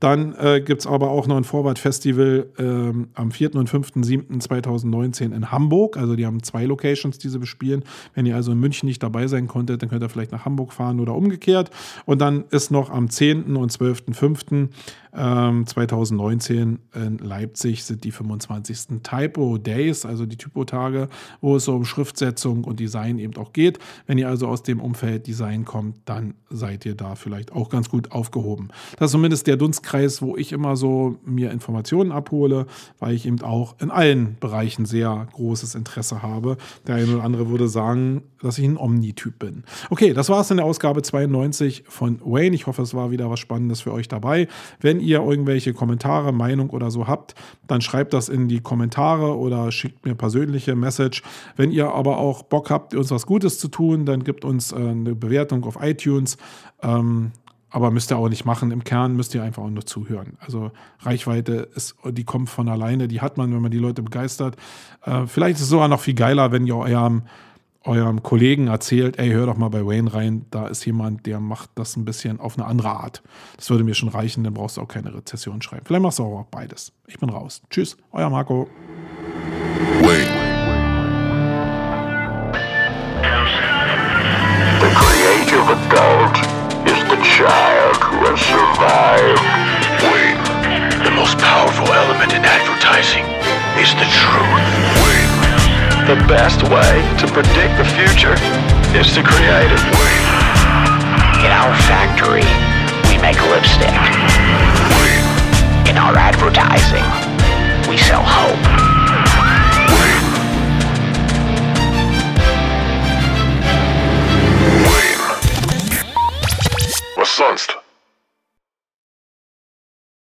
Dann äh, gibt es aber auch noch ein Vorwart-Festival ähm, am 4. und 5.7.2019 in Hamburg. Also die haben zwei Locations, die sie bespielen. Wenn ihr also in München nicht dabei sein konntet, dann könnt ihr vielleicht nach Hamburg fahren oder umgekehrt. Und dann ist noch am 10. und 12.5. Ähm, 2019 in Leipzig sind die 25. Typo Days, also die Typo-Tage, wo es so um Schriftsetzung und Design eben auch geht. Wenn ihr also aus dem Umfeld Design kommt, dann seid ihr da vielleicht auch ganz gut aufgehoben. Das ist zumindest der Dunst Freundeskreis, wo ich immer so mir Informationen abhole, weil ich eben auch in allen Bereichen sehr großes Interesse habe. Der eine oder andere würde sagen, dass ich ein Omni-Typ bin. Okay, das war es in der Ausgabe 92 von Wayne. Ich hoffe, es war wieder was Spannendes für euch dabei. Wenn ihr irgendwelche Kommentare, Meinung oder so habt, dann schreibt das in die Kommentare oder schickt mir persönliche Message. Wenn ihr aber auch Bock habt, uns was Gutes zu tun, dann gibt uns äh, eine Bewertung auf iTunes. Ähm, aber müsst ihr auch nicht machen. Im Kern müsst ihr einfach auch nur zuhören. Also Reichweite ist, die kommt von alleine, die hat man, wenn man die Leute begeistert. Äh, vielleicht ist es sogar noch viel geiler, wenn ihr eurem, eurem Kollegen erzählt, ey, hör doch mal bei Wayne rein, da ist jemand, der macht das ein bisschen auf eine andere Art. Das würde mir schon reichen, dann brauchst du auch keine Rezession schreiben. Vielleicht machst du auch beides. Ich bin raus. Tschüss, euer Marco. Wayne. The creative adult the child who has survived. The most powerful element in advertising is the truth. Wayne, the best way to predict the future is to create it. In our factory, we make lipstick. In our advertising, we sell hope. sonst?